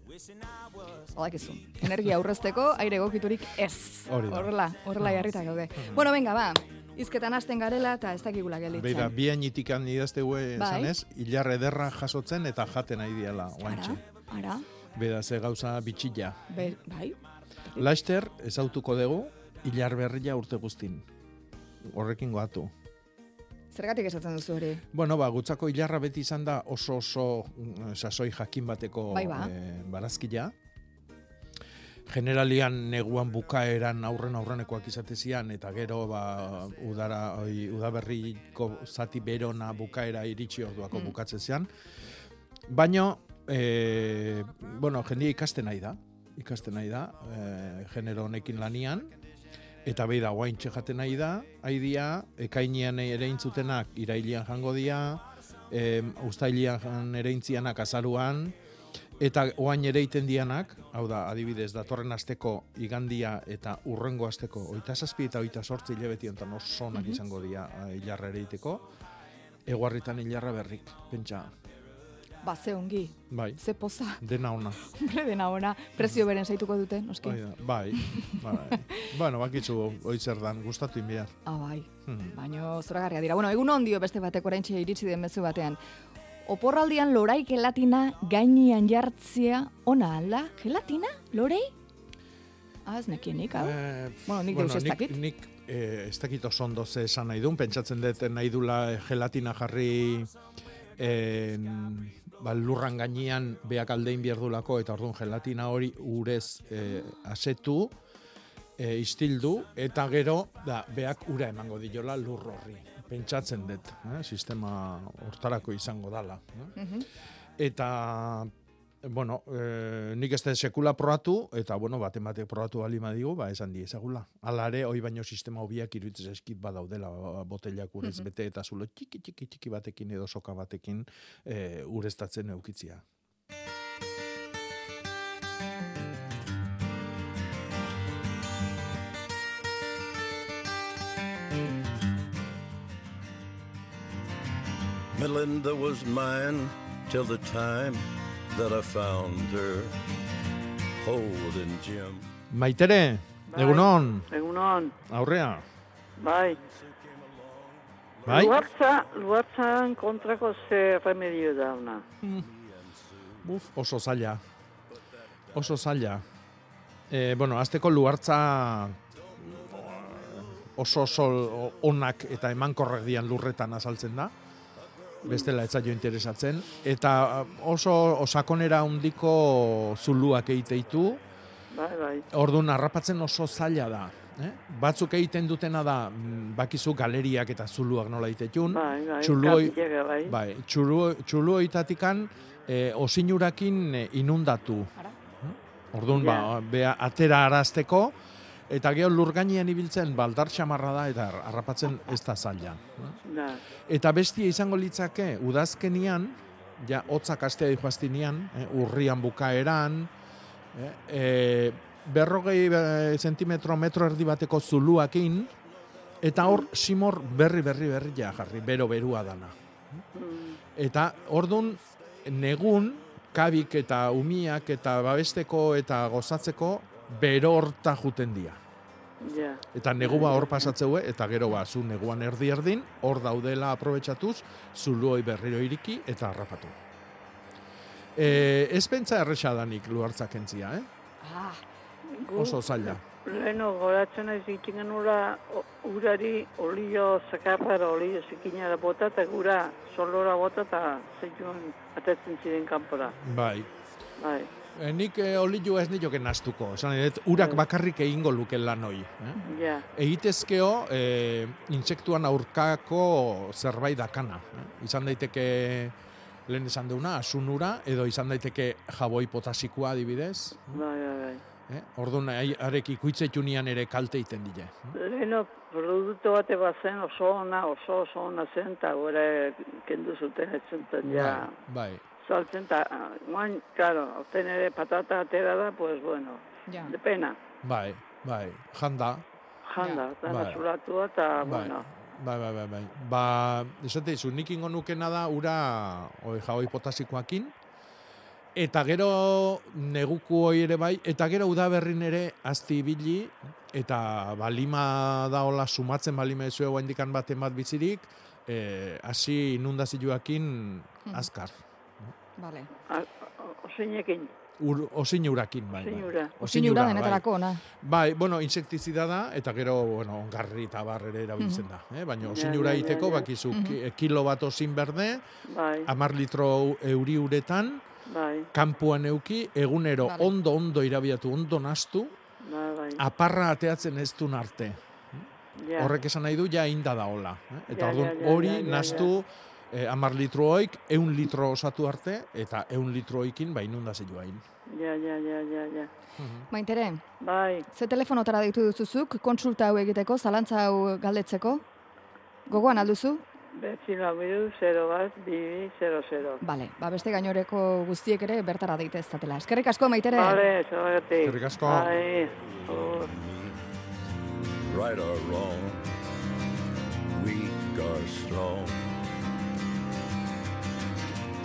Badakizu. Energia aurrezteko, aire egokiturik ez. Horrela, horrela jarrita gaude. Bueno, venga, ba. Izketan hasten garela eta ez dakigula Beira, gelditzen. bi añitikan idaztegue Bai. esan ez, hilar ederra jasotzen eta jaten nahi diela, oantxe. Ara, ara, Beda ze gauza bitxilla. be, bai. Laster, ezautuko dugu, hilar berria urte guztin. Horrekin goatu. Zergatik esatzen duzu hori? Bueno, ba, gutzako hilarra beti izan da oso oso mm, sasoi jakin bateko Bai, ba. eh, barazkila. Generalian neguan bukaeran aurren aurrenekoak izate zian, eta gero ba, udara, oi, udaberriko zati berona bukaera iritsi orduako Mm. bukatze zian. Baina, e, bueno, jendia ikasten nahi da, ikasten nahi da, e, genero honekin lanian, Eta behi da, guain jaten nahi da, haidia, ekainean ere intzutenak irailian jango dia, em, ustailian ere intzianak azaruan, eta oain ere iten dianak, hau da, adibidez, datorren asteko igandia eta urrengo asteko, oita zazpi eta oita sortzi hilabeti ontan oso onak Mhm. izango dia eh, hilarra ere iteko, eguarritan hilarra berrik, pentsa, Ba, ze ongi, bai, ze poza, dena ona. [laughs] hombre dena ona, prezio beren zaituko dute, noski. Bai, bai, [laughs] bueno, bakitzu, hoi zer dan, gustatu inbiar. Ah, bai. Hmm. Baino zoragarria dira. Bueno, egun ondio beste batek oraintxe iritsi den mezu batean. Oporraldian lorai gelatina gainian jartzea ona alda? Gelatina? Lorei? Ah, ez nekienik, hau? Eh, bueno, nik bueno, deus ez nik, dakit. nik eh, ez dakit oso ondo ze esan nahi duen, pentsatzen dut nahi dula gelatina jarri en, ba, lurran gainean beak aldein bierdulako eta orduan gelatina hori urez eh, asetu, eh, istildu, eta gero da, beak ura emango diola lur horri. Pentsatzen dut, eh, sistema hortarako izango dala. Eh? Mhm. Eta bueno, eh, nik ez sekula probatu, eta, bueno, baten batek probatu bali madigu, ba, esan diezagula. Hala ere, hoi baino sistema hobiak iruditzen eskit badaudela ba, botellak urez Mhm. bete eta zulo txiki, txiki, txiki batekin edo soka batekin eh, ureztatzen eukitzia. Melinda was mine till the time that I found her holding Jim. Maitere, Bai. egunon, Egunon, aurrea, bai. bai? Luartza, luartzan kontrako ze remedio da ona. Uf, oso zaila. Oso zaila. E, bueno, azteko luartza oso oso onak eta emankorrak dian lurretan azaltzen da. Bestela ez zaio interesatzen. Eta oso osakonera handiko zuluak egiteitu. Bai, bai. Orduan, harrapatzen oso zaila da. Eh? Batzuk egiten dutena da, mm, bakizu galeriak eta zuluak nola egiteitun. Bai, bai. Txuluoi, bai. bai, txulu, txuluoitatikan e, osinurakin eh, inundatu. Orduan, ba, bea, atera arazteko, eta gero lur gainean ibiltzen baldar xamarra da, eta harrapatzen ez da zaila. Da. Eta bestia izango litzake, udazkenian, ja, hotzak astea dihoaztinean, eh, urrian bukaeran, eh, e, berrogei eh, zentimetro, metro erdi bateko zuluakin, eta hor simor berri berri berri ja jarri, bero berua dana. Eta ordun negun kabik eta umiak eta babesteko eta gozatzeko bero horta juten dira. Ja. Eta negua hor pasatzeue, eta gero ba, zu neguan erdi erdin, hor daudela aprobetsatuz, zuluoi berriro iriki eta harrapatu. E, ez pentsa erresa danik luartzak entzia, eh? Ah, Gu- Oso zaila. Leheno, goratzen ez egiten genula urari olio zakarrara olio zikinara bota eta gura solora bota eta zeituen atetzen ziren kanpora. Bai. Bai. E, nik e, olio ez nioke nastuko. Esan dut, urak bakarrik egingo luke lan hoi. Eh? Ja. Egitezkeo, e, intsektuan aurkako zerbait dakana. Eh? Izan daiteke lehen esan deuna, asunura, edo izan daiteke jaboi potasikoa adibidez. Bai, bai, bai. Eh? Orduan, arek ikuitzetunian ere kalte iten dile. Leheno, produktu bate bazen oso ona, oso oso ona zen, eta gure kendu zuten ez zuten, ja, Bai, saltzen, eta guain, claro, aurten ere patata atera da, pues bueno, Ja. de pena, bai, bai, janda. janda, eta Bai. zulatua, eta, Bai. bueno, Bai, bai, bai, bai. Ba, esate izu, nik ingo nukena da ura oi, jaboi potasikoakin, eta gero neguku hoi ere bai, eta gero udaberrin ere azti ibili, eta balima da hola sumatzen balima ezue guaindikan baten bat bizirik, eh, hasi inundazioakin azkar. Vale. osinekin, Ur, osin urakin, bai. bai. osinura. Osinura bai. denetarako ona. Bai, bueno, insektizida da, eta gero, bueno, ongarri eta bar ere erabiltzen da. Eh? Baina osinura ja, egiteko, ja. bakizu, Mhm. ki- kilo bat osin berde, bai, amar litro euri uretan, bai, kanpoan euki, egunero Vale. ondo ondo irabiatu, ondo nastu, bai, bai, aparra ateatzen ez duen arte. ja. Horrek esan nahi du, ja inda da hola. Eh? Eta Ja, orduan ja, ja, hori ja, ja, nastu e, amar litro hoik, eun litro osatu arte, eta eun litro hoikin, ba, inundazio hain. Ja, ja, ja, ja, ja. Maintere, Bai, ze telefonotara ditu duzuzuk, kontsulta hau egiteko, zalantza hau galdetzeko? Gogoan alduzu? betzi lau 0 bat, bibi, 0, 0. Bale, ba beste gainoreko guztiek ere bertara daite ez datela. Eskerrik asko, Maitere. Bale, zogatik. Eskerrik asko. Bai, right or wrong, weak or strong.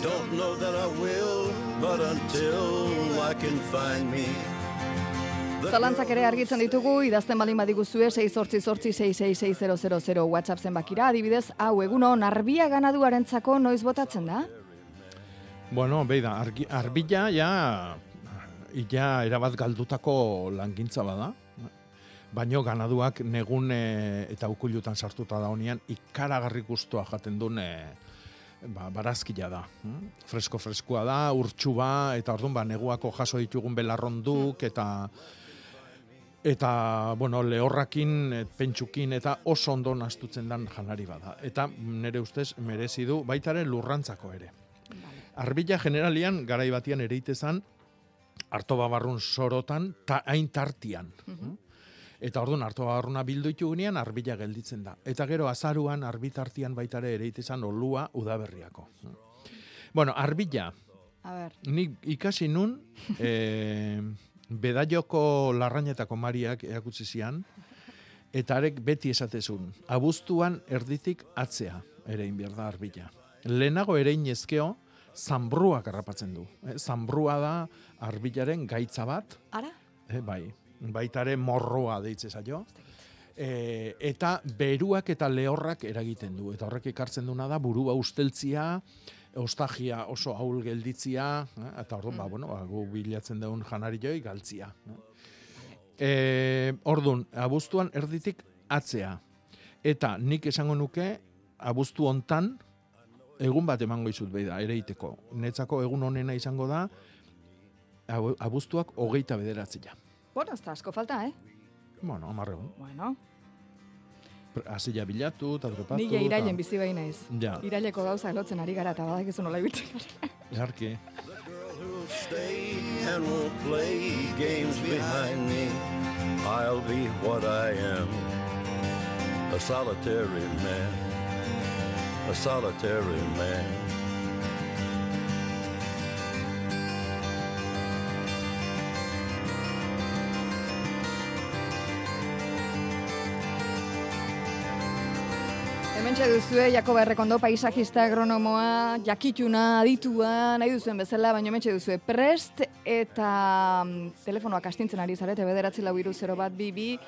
Don't know that I will, but until I can find me. Zalantzak ere argitzen ditugu, idazten baldin badiguzue 688-666-000 WhatsApp zenbakira, adibidez, hau egunon, arbia ganaduarentzako noiz botatzen da? Bueno, beida, argi, arbila ja, ja erabat galdutako langintza bada. Baino ganaduak negun eta ukulutan sartuta da honian ikaragarri gustoa jaten duen ba, barazkila da. hm? Fresko-freskoa da, urtsuba, eta orduan ba, neguako jaso ditugun belarronduk, eta eta, bueno, lehorrakin, e, pentsukin, eta oso ondo nastutzen dan janari bada. Eta nire ustez merezi du baitaren lurrantzako ere. Arbila generalian garai batian ereitezan harto babarrun sorotan ta hain tartian. Eta orduan harto babarruna bildu itugunean arbila gelditzen da. Eta gero azaruan arbitartian baitare ereitezan olua udaberriako. Bueno, arbila, A ber, nik ikasi nun, [laughs] e, bedaioko larrainetako mariak erakutsi zian, eta arek beti esatezun, abuztuan erditik atzea ere inbier da arbila. Lehenago ere inezkeo, zanbruak harrapatzen du. Eh, zanbrua da arbilaren gaitza bat, ara? eh, bai, baitare morroa deitze zaio. E, eta beruak eta lehorrak eragiten du. Eta horrek ekartzen duna da burua usteltzia, ostagia oso ahul gelditzia, eh, eta orduan, ba, bueno, ba, gu bilatzen daun janari joi galtzia. E, orduan, abuztuan erditik atzea. Eta nik esango nuke, abuztu hontan, egun bat emango izut behi da, ereiteko. Netzako egun honena izango da, abu- abuztuak hogeita bederatzea. Bueno, ez da asko falta, eh? Bueno, amarregun. Bueno, Azila bilatu, eta trepatu. nila irailen bizi behin naiz. Ja, Iraileko gauza elotzen ari gara, eta badakizu nola ibiltzen gara. jarki. who'll stay and won't play games behind me. I'll be what I am, a solitary man, a solitary man. Hemen duzue, Jakoba Errekondo, paisajista, agronomoa, jakituna, aditua, nahi duzuen bezala, baina hemen duzue prest eta mm, telefonoak astintzen ari zarete, bederatzi lau iru 0 bat bibi,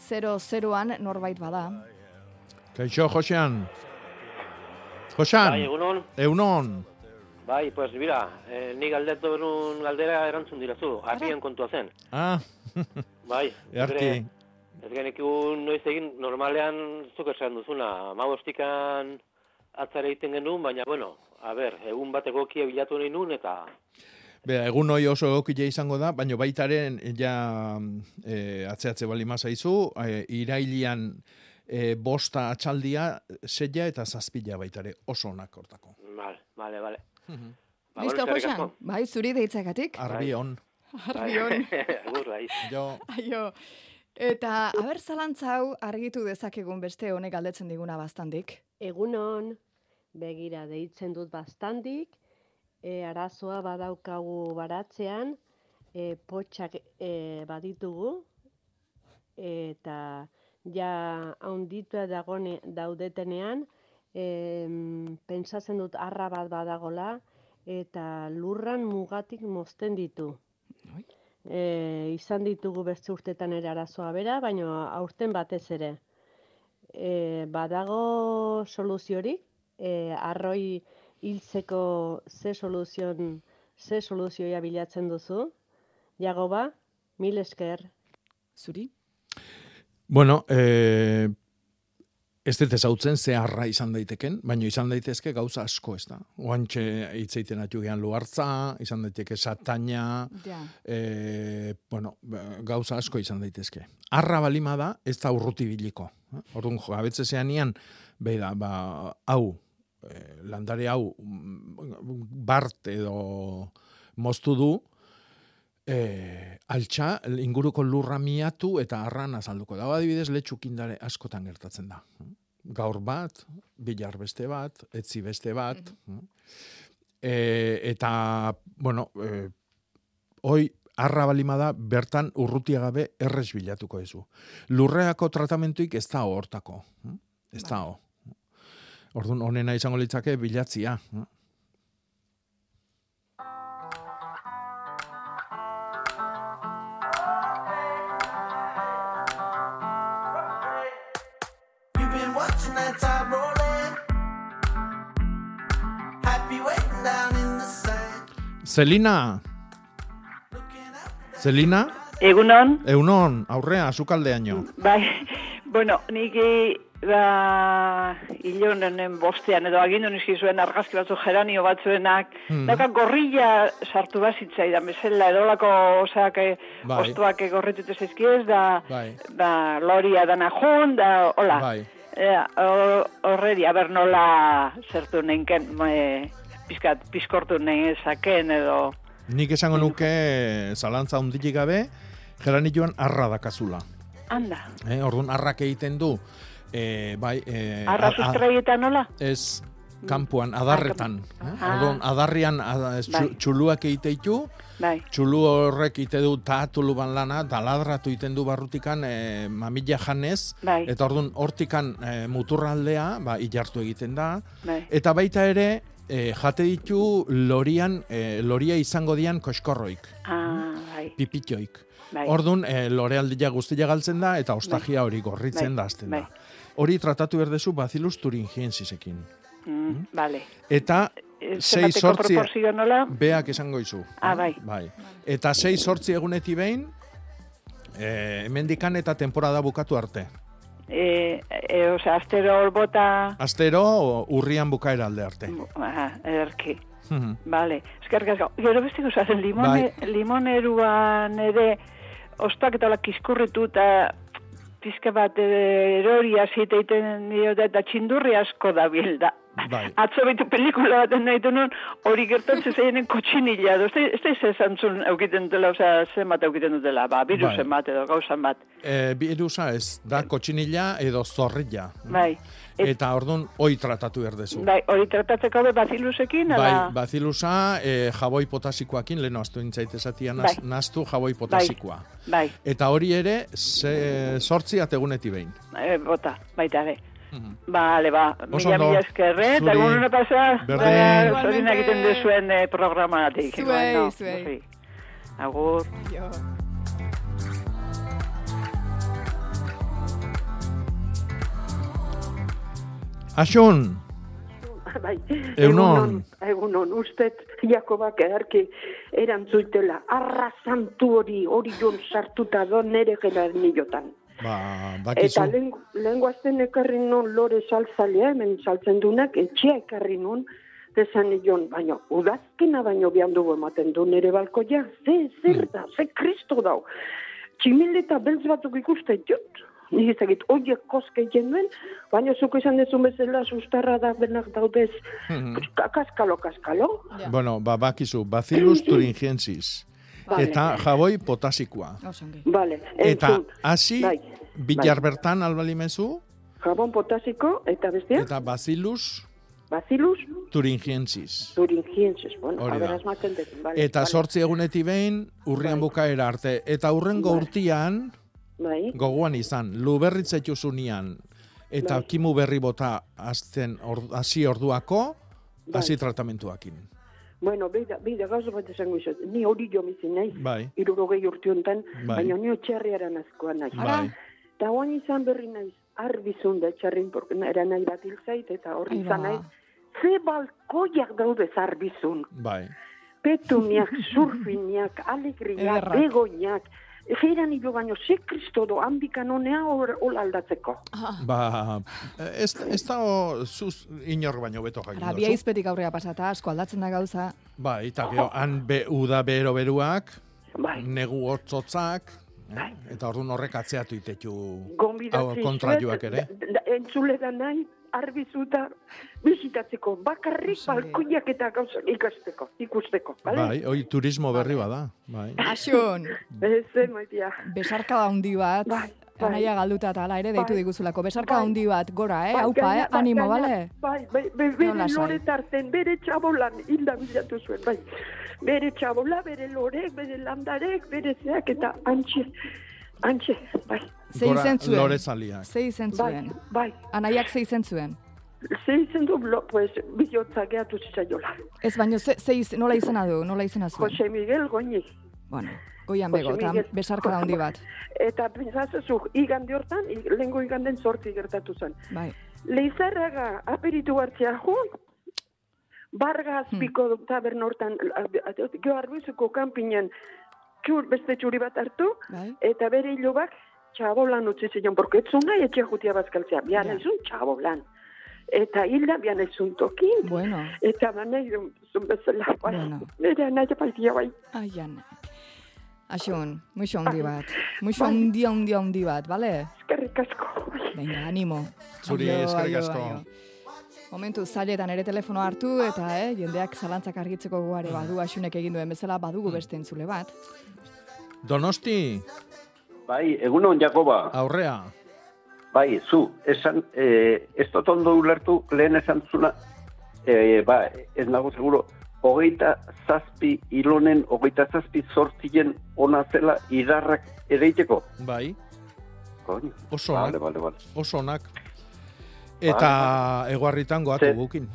00an norbait bada. Kaixo, Josean. Josean. Bai, egunon. Egunon. Bai, pues mira, eh, ni galdetu galdera erantzun dirazu, argian kontua zen. Ah, Bai, [laughs] Earki. Ez genekigu noiz egin, normalean zuk esan duzuna, mabostikan atzare egiten genuen, baina, bueno, a ber, egun bat egokia bilatu nahi nun, eta Bea, egun hoi oso egokile izango da, baina baitaren ja e, atzeatze bali mazaizu, e, irailian e, bosta atxaldia, seia eta zazpila baitare oso onak hortako. Vale, vale, vale. Ba, Listo, eskerrik Josean? asko. Bai, zuri deitzagatik. Arbion. Arbion. [laughs] Agur, bai. Jo. Aio. Eta, haber zalantza hau argitu dezakegun beste honek galdetzen diguna bastandik. Egunon, begira deitzen dut bastandik, e, arazoa badaukagu baratzean, e, potxak e, baditugu, eta ja haunditua dagone, daudetenean, e, pentsatzen dut arra bat badagola, eta lurran mugatik mozten ditu. E, izan ditugu beste urtetan ere arazoa bera, baina aurten batez ere. E, badago soluziorik, e, arroi hiltzeko ze soluzion, ze soluzioa bilatzen duzu. Jagoba, mil esker. Zuri? Bueno, e, ez dut ezautzen ze arra izan daiteken, baina izan daitezke gauza asko ez da. Oantxe hitzeiten atu gehan luartza, izan daiteke sataina, Ja. e, bueno, ba, gauza asko izan daitezke. Arra balima da, ez da urruti biliko. Orduan, jo, abetze zeanian, behi da, ba, hau, eh, landare hau mm, bart edo moztu du, eh, altxa inguruko lurra miatu eta arran azalduko da. Adibidez, letxukindare askotan gertatzen da. Gaur bat, bilar beste bat, etzi beste bat. E, eta, bueno, e, hoi arra balima da, bertan urrutia gabe errez bilatuko ezu. Lurreako tratamentuik ez da hortako. Ez da ho. Orduan, honena izango litzake bilatzia. Zelina! Zelina? Egunon, Eunon, aurrea, azukaldeaino. bai, bueno, nik ba, hilonen bostean edo agindu nizki zuen argazki batzu geranio batzuenak, Hmm. dauka gorrilla sartu bazitzai da, bezala edolako osak eh, Bai. ostuak gorritute zaizkiez, da, Bai. da loria dana jun, da, hola. Bai. Ea, ho- horreri, aber nola zertu nenken, e, pizkat, pizkortu nezaken edo... Nik esango nuke zalantza hundilik gabe, geranioan arra dakazula. Anda, Eh, orduan arrak egiten du, eh, bai... Eh, arra sustraietan nola? Ez, kanpoan, adarretan. Eh? Ah. Orduan, adarrian ada, ez, Bai. txu- txuluak egiteitu, Bai. txulu horrek ite du taatuluban lana, taladratu iten du barrutikan e, mamila janez, Bai. eta orduan hortikan e, muturraldea, ba, ilartu egiten da, Bai. eta baita ere, e, jate ditu lorian, e, loria izango dian koskorroik, Ah, bai. pipitioik. Bai. Orduan, e, lorealdia guztia galtzen da, eta ostagia hori gorritzen Bai. da azten Bai. da. Hori tratatu berdezu Bacillus thuringiensisekin. Mm, vale. Eta Eh, sei zenbateko sortzi proporzio nola? beak esango izu. Ah, bai. bai. Eta sei sortzi eguneti behin, eh, hemendikan eta temporada bukatu arte. E, e, osea, astero hor bota... Astero urrian bukaera alde arte. Aha, ederki. Mhm. Vale. Eskerrik asko. Gero beste gauzatzen, limone, Bai. limoneruan ere ostak eta kiskurritu eta pizka bat eh, erori hasi eta iten diote eta txindurri asko da da. Bai. [laughs] Atzo behitu pelikula baten nahi nun, hori gertatzen zeinen kotxinila. Ez da- ez da ez esantzun eukiten dela, osea, zenbat eukiten dutela, ba, virusen Bai. bat edo gauzan bat. E, birusa ez, da kotxinila edo zorrilla. Bai. Eta orduan, oi tratatu erdezu. Bai, hori tratatzeko be bazilusekin, Bai, ala? bazilusa e, jaboi potasikoakin, lehen astu intzait esatia naz, Bai. naztu jaboi potasikoa. Bai, Eta hori ere, ze, sortzi ateguneti behin. e, bota, baita ere. Bale, ba, mila mila eskerre, eta Zuri. egun hona pasa, zorina egiten duzuen eh, programatik. Zuei, zuei. zuri. Agur. Asun, Bai, Egunon. egunon, ustet Jakobak edarki erantzuitela, arra santu hori, hori jon sartuta do nere gela niotan. ba, Eta bakizu. lehen, lehen guazten ekarri nun lore saltzalea, hemen saltzen dunak, etxea ekarri nun, dezan nion, baina udazkena baino bihan dugu ematen du nere balkoia, ze, zer da, ze kristo dau. Tximilde eta beltz batzuk ikuste jut, nik ez egit, oiek koske egiten duen, baina zuko izan dezun bezala sustarra da benak daudez, Mhm. Ka- kaskalo, kaskalo. Bueno, ba, bakizu, Bacillus [laughs] thuringiensis. Vale. Eta jaboi potasikoa. Vale, Eta hasi, Bai, bilar bai. bertan albalimezu, Jabon potasiko, eta bestia? eta Bacillus Bacillus thuringiensis. thuringiensis. Bueno, Hori da. Vale, Eta vale. sortzi eguneti behin, urrian bukaera arte. Eta urrengo urtian, Bai. gogoan izan, luberritza zunian, eta Bai. kimu berri bota azten or, hasi orduako, hasi tratamentuakin. Bueno, bida, bida, gauza bat esango izot. Ni hori jo mizi nahi, Bai. irurogei urte honetan, Bai. baina ni otxarriaren askoa nahi. Bai. Eta oan izan berri naiz, arbizun da txarrin, porque era nahi bat zait, eta hori izan ba. nahi, ze balkoiak daude arbizun. Bai. Petuniak, [laughs] surfiniak, alegriak, Ederrak. Egeran hilo baino, ze kristo do, handikan honea hor hor aldatzeko. Ba, ez, ez da o, zuz inor baino beto jakin Ara, duzu. bi aizpetik aurrera pasata, asko aldatzen da gauza. Ba, eta gero, han be, uda bero beruak, bai. negu hotzotzak, eh? eta orduan horrek atzeatu itetu kontra joak ere. da- da- Entzule da nahi, arbizuta bizitatzeko, bakarrik balkoiak eta gauzak ikasteko, ikusteko, bale? Bai, hoi turismo berri bada. Bai. Asun, Ez, eh, maitia. besarka handi bat, bai. anaia galduta eta hala ere deitu Bai. diguzulako. Besarka Bai. handi bat, gora, eh? Bai, Haupa, eh? bai, Animo, gaina- bale? Bai, bai, bai, bere No lasai. lore tarten, bere txabolan hilda bilatu zuen, bai. Bere txabola, bere lorek, bere landarek, bere zeak, eta antxe, antxe, bai. Ze Gora izen zuen? lorezaliak. Ze izen Bai, zuen? bai. Anaiak ze izen zuen? Ze izen du, lo, pues, bihotza gehatu zitzaiola. Ez baino, ze, ze iz, nola izena du, nola izena zuen? Jose Miguel Goñi. Bueno, goian bego, eta besarka handi bat. [laughs] Eta pentsatzen igande hortan, lehengo iganden sortzi gertatu zen. Bai. Leizarraga aperitu hartzea jun, Barga azpiko Hmm. taberna hortan, geho arbizuko kanpinen, txur, beste txuri bat hartu, Bai. eta bere hilobak txabolan utzi zion, porque etzun nahi etxe jutia bazkaltzea, bian Ja. ezun txabolan. Eta hilda bian ezun tokin, Bueno, eta banai zun bezala, bai. Bueno. Nire nahi apaitia bai. aian. Asun, muixo handi bat. Muixo Bai. handi handi handi bat, bale? Eskerrik asko. Venga, animo. Zuri eskerrik asko. Momentu zailetan ere telefono hartu eta eh, jendeak zalantzak argitzeko guare badu asunek egin duen bezala badugu beste entzule bat. Donosti, Bai, egunon Jakoba. aurrea. Bai, zu, esan, eh, ez dut ondo ulertu lehen esan zuna, eh, ba, ez nago seguro, hogeita zazpi ilonen, hogeita zazpi zortzien ona zela idarrak ereiteko. Bai, Koño. oso Vale, onak. vale, vale. Oso Eta eguarritan goatu gukin.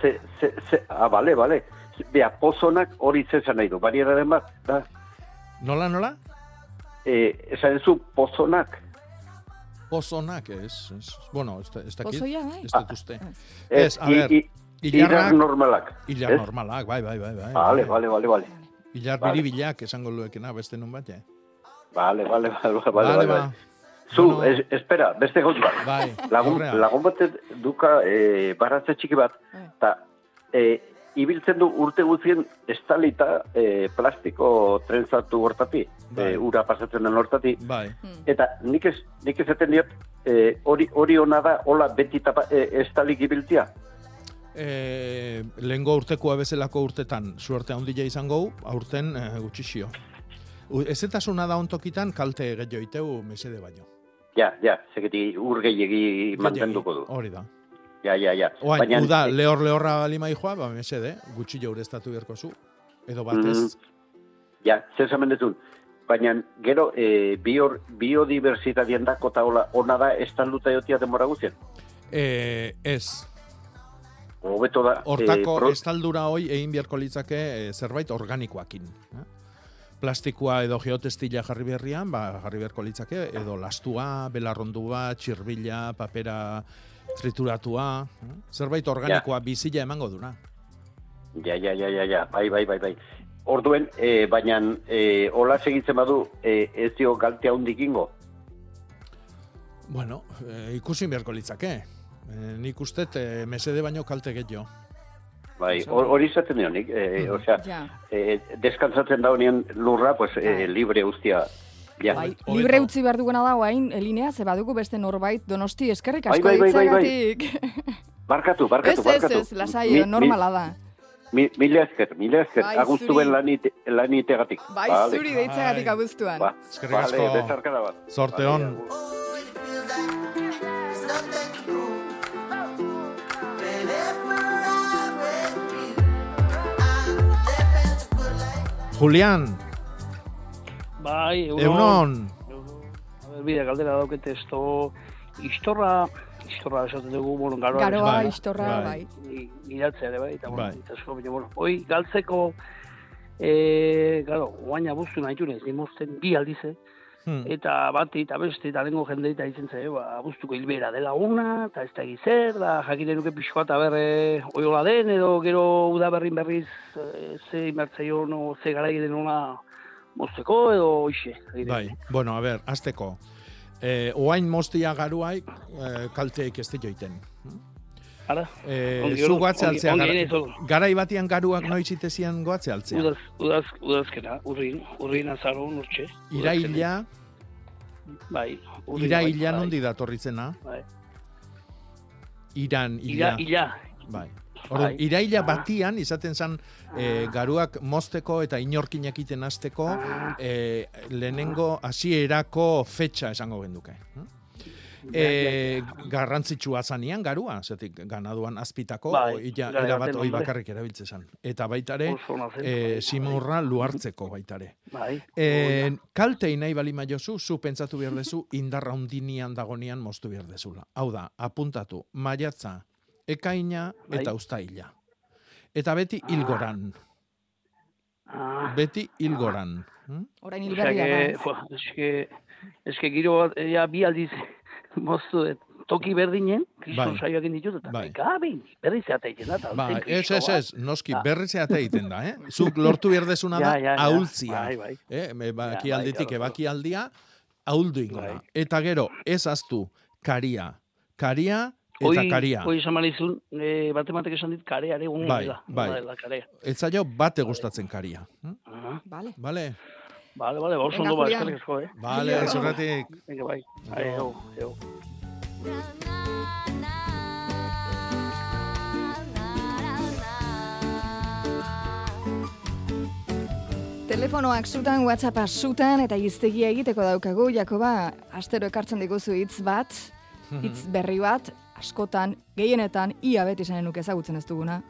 Ze, ze, ze, ah, bale, bale. Bea, pozonak hori zezan nahi du. Barieraren bat, da, Nola, nola? eh, esan zu pozonak. Pozonak, ez. ez. Bueno, ez, ez dakit. Pozoia, bai? Ez dut uste. Eh, Ez, a ber, i- idar normalak. Ilar normalak, bai, bai, bai. bai Vale, bai. vale, vale, vale. Ilar Vale. biribilak esango luekena beste nun bat, eh? Vale, vale, vale, vale, Vale, vale, ba. vale. Zu, es, espera, beste gauz bat. Bai, lagun, aurrea. lagun batek duka e, baratze txiki bat, eta e, ibiltzen du urte guztien estalita e, plastiko trentzatu hortati, Bai. e, ura pasatzen den hortati, Bai. eta nik ez, nik ezaten diot, e, hori hori ona da, hola beti tapa, e, estalik ibiltzia. E, lehengo urtekoa bezalako urtetan suerte handia izango, aurten e, gutxixio. Ezetasuna da ontokitan kalte gehiago iteu mesede baino. Ja, ja, zeketi ur gehiegi mantenduko du. Hori da. Ja, ja, ja. Oain, Baina- uda, lehor lehorra balima joa, ba, mesede, gutxillo ureztatu beharko zu. Edo batez, Mm, ja, zer esamen dezun. Baina, gero, e, bior, biodiversitatien dako eta hola, ona da estalduta jotia denbora guztien. e, ez. Hobeto da. Hortako pro- estaldura hoi egin beharko litzake e, zerbait organikoakin. eh? Plastikoa edo geotestila jarri berrian, ba, jarri beharko litzake, edo lastua, belarrondua, txirbila, papera trituratua, eh? zerbait organikoa bizila emango duna. Ja, ja, ja, ja, ja, bai, bai, bai, bai. Orduen, e, baina, e, hola segitzen badu, e, ez dio galte handik ingo. Bueno, e, ikusi beharko litzake. E, nik uste e, mesede baino kalte gehiago. Bai, hor- hori izaten dio nik, e, Mhm. osea, Ja. e, deskantzatzen da honien lurra, pues, e, libre ustia. Ja. Bai, libre utzi behar duguna da guain, elinea, ze badugu beste norbait donosti eskerrik Bai, asko bai, bai, bai, bai. Barkatu, barkatu, Ez, ez, barkatu. ez, lasai, Mi- normala da. Mi, mila esker, mila esker, Bai, ben lanite, lanitegatik. Bai, Vale. zuri deitzagatik abuztuan. Ba, Eskerrik vale, asko. besarkada bat. Zorte Vale, on. Julián, Bai, Eunon. A ber, bide, galdera dauket esto, istorra, istorra esaten dugu, bueno, garoa. Garoa, Bai. istorra, bai. Iratzea ere, bai, eta, bueno, Bai. eta baina, bueno, hoi, galtzeko, eh, claro, guain abuztu nahi nimozten bi aldize, Hmm. eta bati eta beste, eta lengo jende eta izen ze, ba, abuztuko hilbera dela una, eta ez da egizer, da jakiten nuke pixko eta berre oiola den, edo gero udaberrin berriz eh, ze inbertzaio no, ze gara egiten ona mozteko, edo hoxe. Bai, bueno, a ber, azteko. Eh, oain mostia garuaik eh, kalteik ez joiten. Ara? Eh, zu goatze altzea, gara, garai batian garuak noiz itezien goatze altzea. Udaz, udaz, udazkena, urrin, urrin azaro, urtxe. Iraila, Bai, urrin, iraila bai, nondi datorrizena. Bai. Iran, Ila, ila. Bai. Orduan, Bai. iraila Ah. batian izaten zen e, garuak mozteko eta inorkinak iten hasteko e, lehenengo hasierako fetxa esango genduke. E, garrantzitsua zanean garua, zetik ganaduan azpitako, Bai, ila, erabat hoi bakarrik erabiltze zen. Eta baitare, e, bai. simurra luartzeko baitare. Bai. E, kaltei nahi bali maiozu, zu pentsatu behar dezu, indarra undinian dagonian moztu behar dezula. Hau da, apuntatu, maiatza, ekaina Bai. eta ustaila. Eta beti hilgoran. Ah. Beti hilgoran. Hm? Orain Osea hilberria que, da. eske, eske giro bat, ja, bi aldiz [laughs] moztu dut. Toki berdinen, kriston Bai. saioak egin ditut, eta Bai. gabe, berriz eta egiten da. Ba, ez, ez, bat. ez, noski, berri zeate egiten da, eh? [laughs] Zuk lortu behar dezuna da, Ja, ja, ja. ahultzia. Bai, bai. Eh? Me, baki Ja, bai, alditik, claro, ebaki aldia, ahuldu ingo da. Bai. Eta gero, ez aztu, karia. Karia eta Hoi, karia. hoi esan manizun, e, bate batek esan dit, kareare egun Bai, dela. bai. dela, karea. Ez zaio bate gustatzen karia. Hm? Aha. Vale. Vale? Vale, vale, oso Venga, ondo ba, Julián. eskerrik asko, eh? Vale, zerratik. Venga, bai. Aio, aio. Telefonoak zutan, WhatsAppa zutan, eta iztegia egiteko daukagu, Jakoba, astero ekartzen diguzu hitz bat, hitz berri bat, askotan, gehienetan, ia beti zanen ezagutzen ez duguna.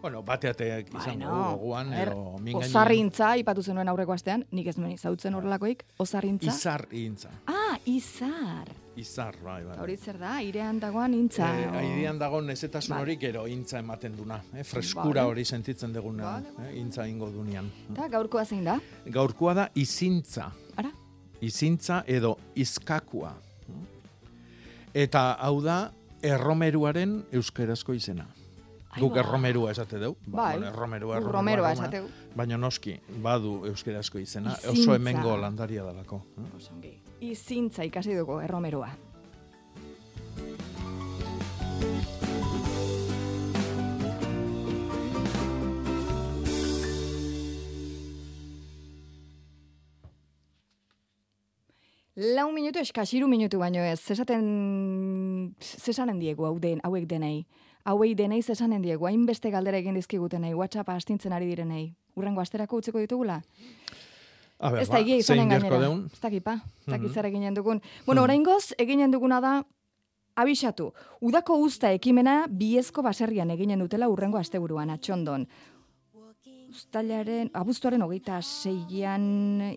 Bueno, bateateak izan Bueno, gogoan, er, edo mingaini. Ozarrintza, ipatu zenuen aurreko astean, nik ez nuen izautzen horrelakoik, ozarrintza. Izar. Ah, izar. Izar, bai, bai. Hori zer da, airean dagoan intza. Eh, o- airean dago nezetasun Vale. hori gero intza ematen duna. Eh? Freskura Vale. hori sentitzen dugunean, eh? intza ingo dunean. Eta gaurkoa zein da? Gaurkoa da izintza. Ara? Izintza edo izkakua. Eta hau da erromeruaren euskerazko izena. Guk ba. erromerua esate dugu. Bai. bueno, erromerua, erromerua, erromerua. esateu. Baina noski, badu euskerazko izena. Izintza. Oso hemengo landaria dalako. eh? Osongi. Izintza ikasi dugu erromeroa. Lau minutu eskasiru minutu baino ez. Zesaten, zesanen diegu hau den, hauek denei. Hauei denei zesanen diegu, hainbeste galdera egin dizkigutenei, WhatsAppa astintzen ari direnei. Urrengo asterako utziko ditugula? A ber, Ez da ba, egia zein izanen gainera. deun? Ez dakipa, ez dakit Mhm. zer eginen dugun. Bueno, oraingoz eginen duguna da, abisatu, udako usta ekimena biezko baserrian eginen dutela urrengo asteburuan atxondon. Uztailaren, abuztuaren hogeita seian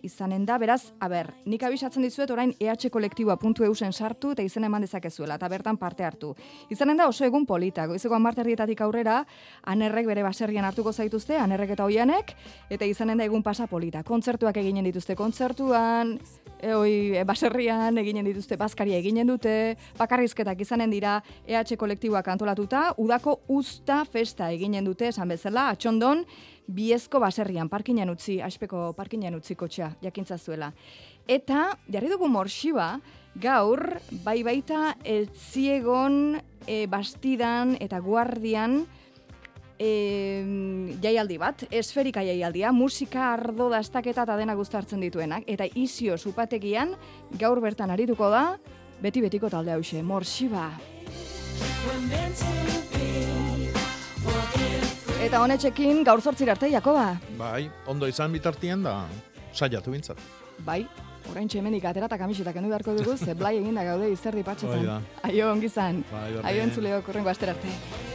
izanen da, beraz, a ber, nik abisatzen dizuet orain EH kolektiboa.eusen sartu eta izena eman dezakezuela, eta bertan parte hartu. Izanen da oso egun polita, goizeko amarterrietatik aurrera, anerrek bere baserrian hartuko zaituzte, anerrek eta oianek, eta izanen da egun pasa polita. Kontzertuak eginen dituzte kontzertuan, e, oi, e, baserrian eginen dituzte bazkaria eginen dute, bakarrizketak izanen dira EH kolektiboak antolatuta, udako usta festa eginen dute, esan bezala, atxondon, biezko baserrian, parkinan utzi, aspeko parkinan utzi kotxea, jakintza zuela. Eta, jarri dugu morxiba, gaur, bai baita, eltziegon, e, bastidan eta guardian, e, jaialdi bat, esferika jaialdia, musika, ardo, dastaketa eta dena guztartzen dituenak. Eta izio supategian, gaur bertan arituko da, beti-betiko talde hause, morxiba. Eta honetxekin gaur zortzir arte, Jakoba. Bai, ondo izan bitartian da, saiatu bintzat. Bai, orain hemenik atera eta kamisetak kendu beharko dugu, ze blai eginda gaude izerdi patxetan. Aio ongizan. Bai. Aio entzuleok urrengo aster arte.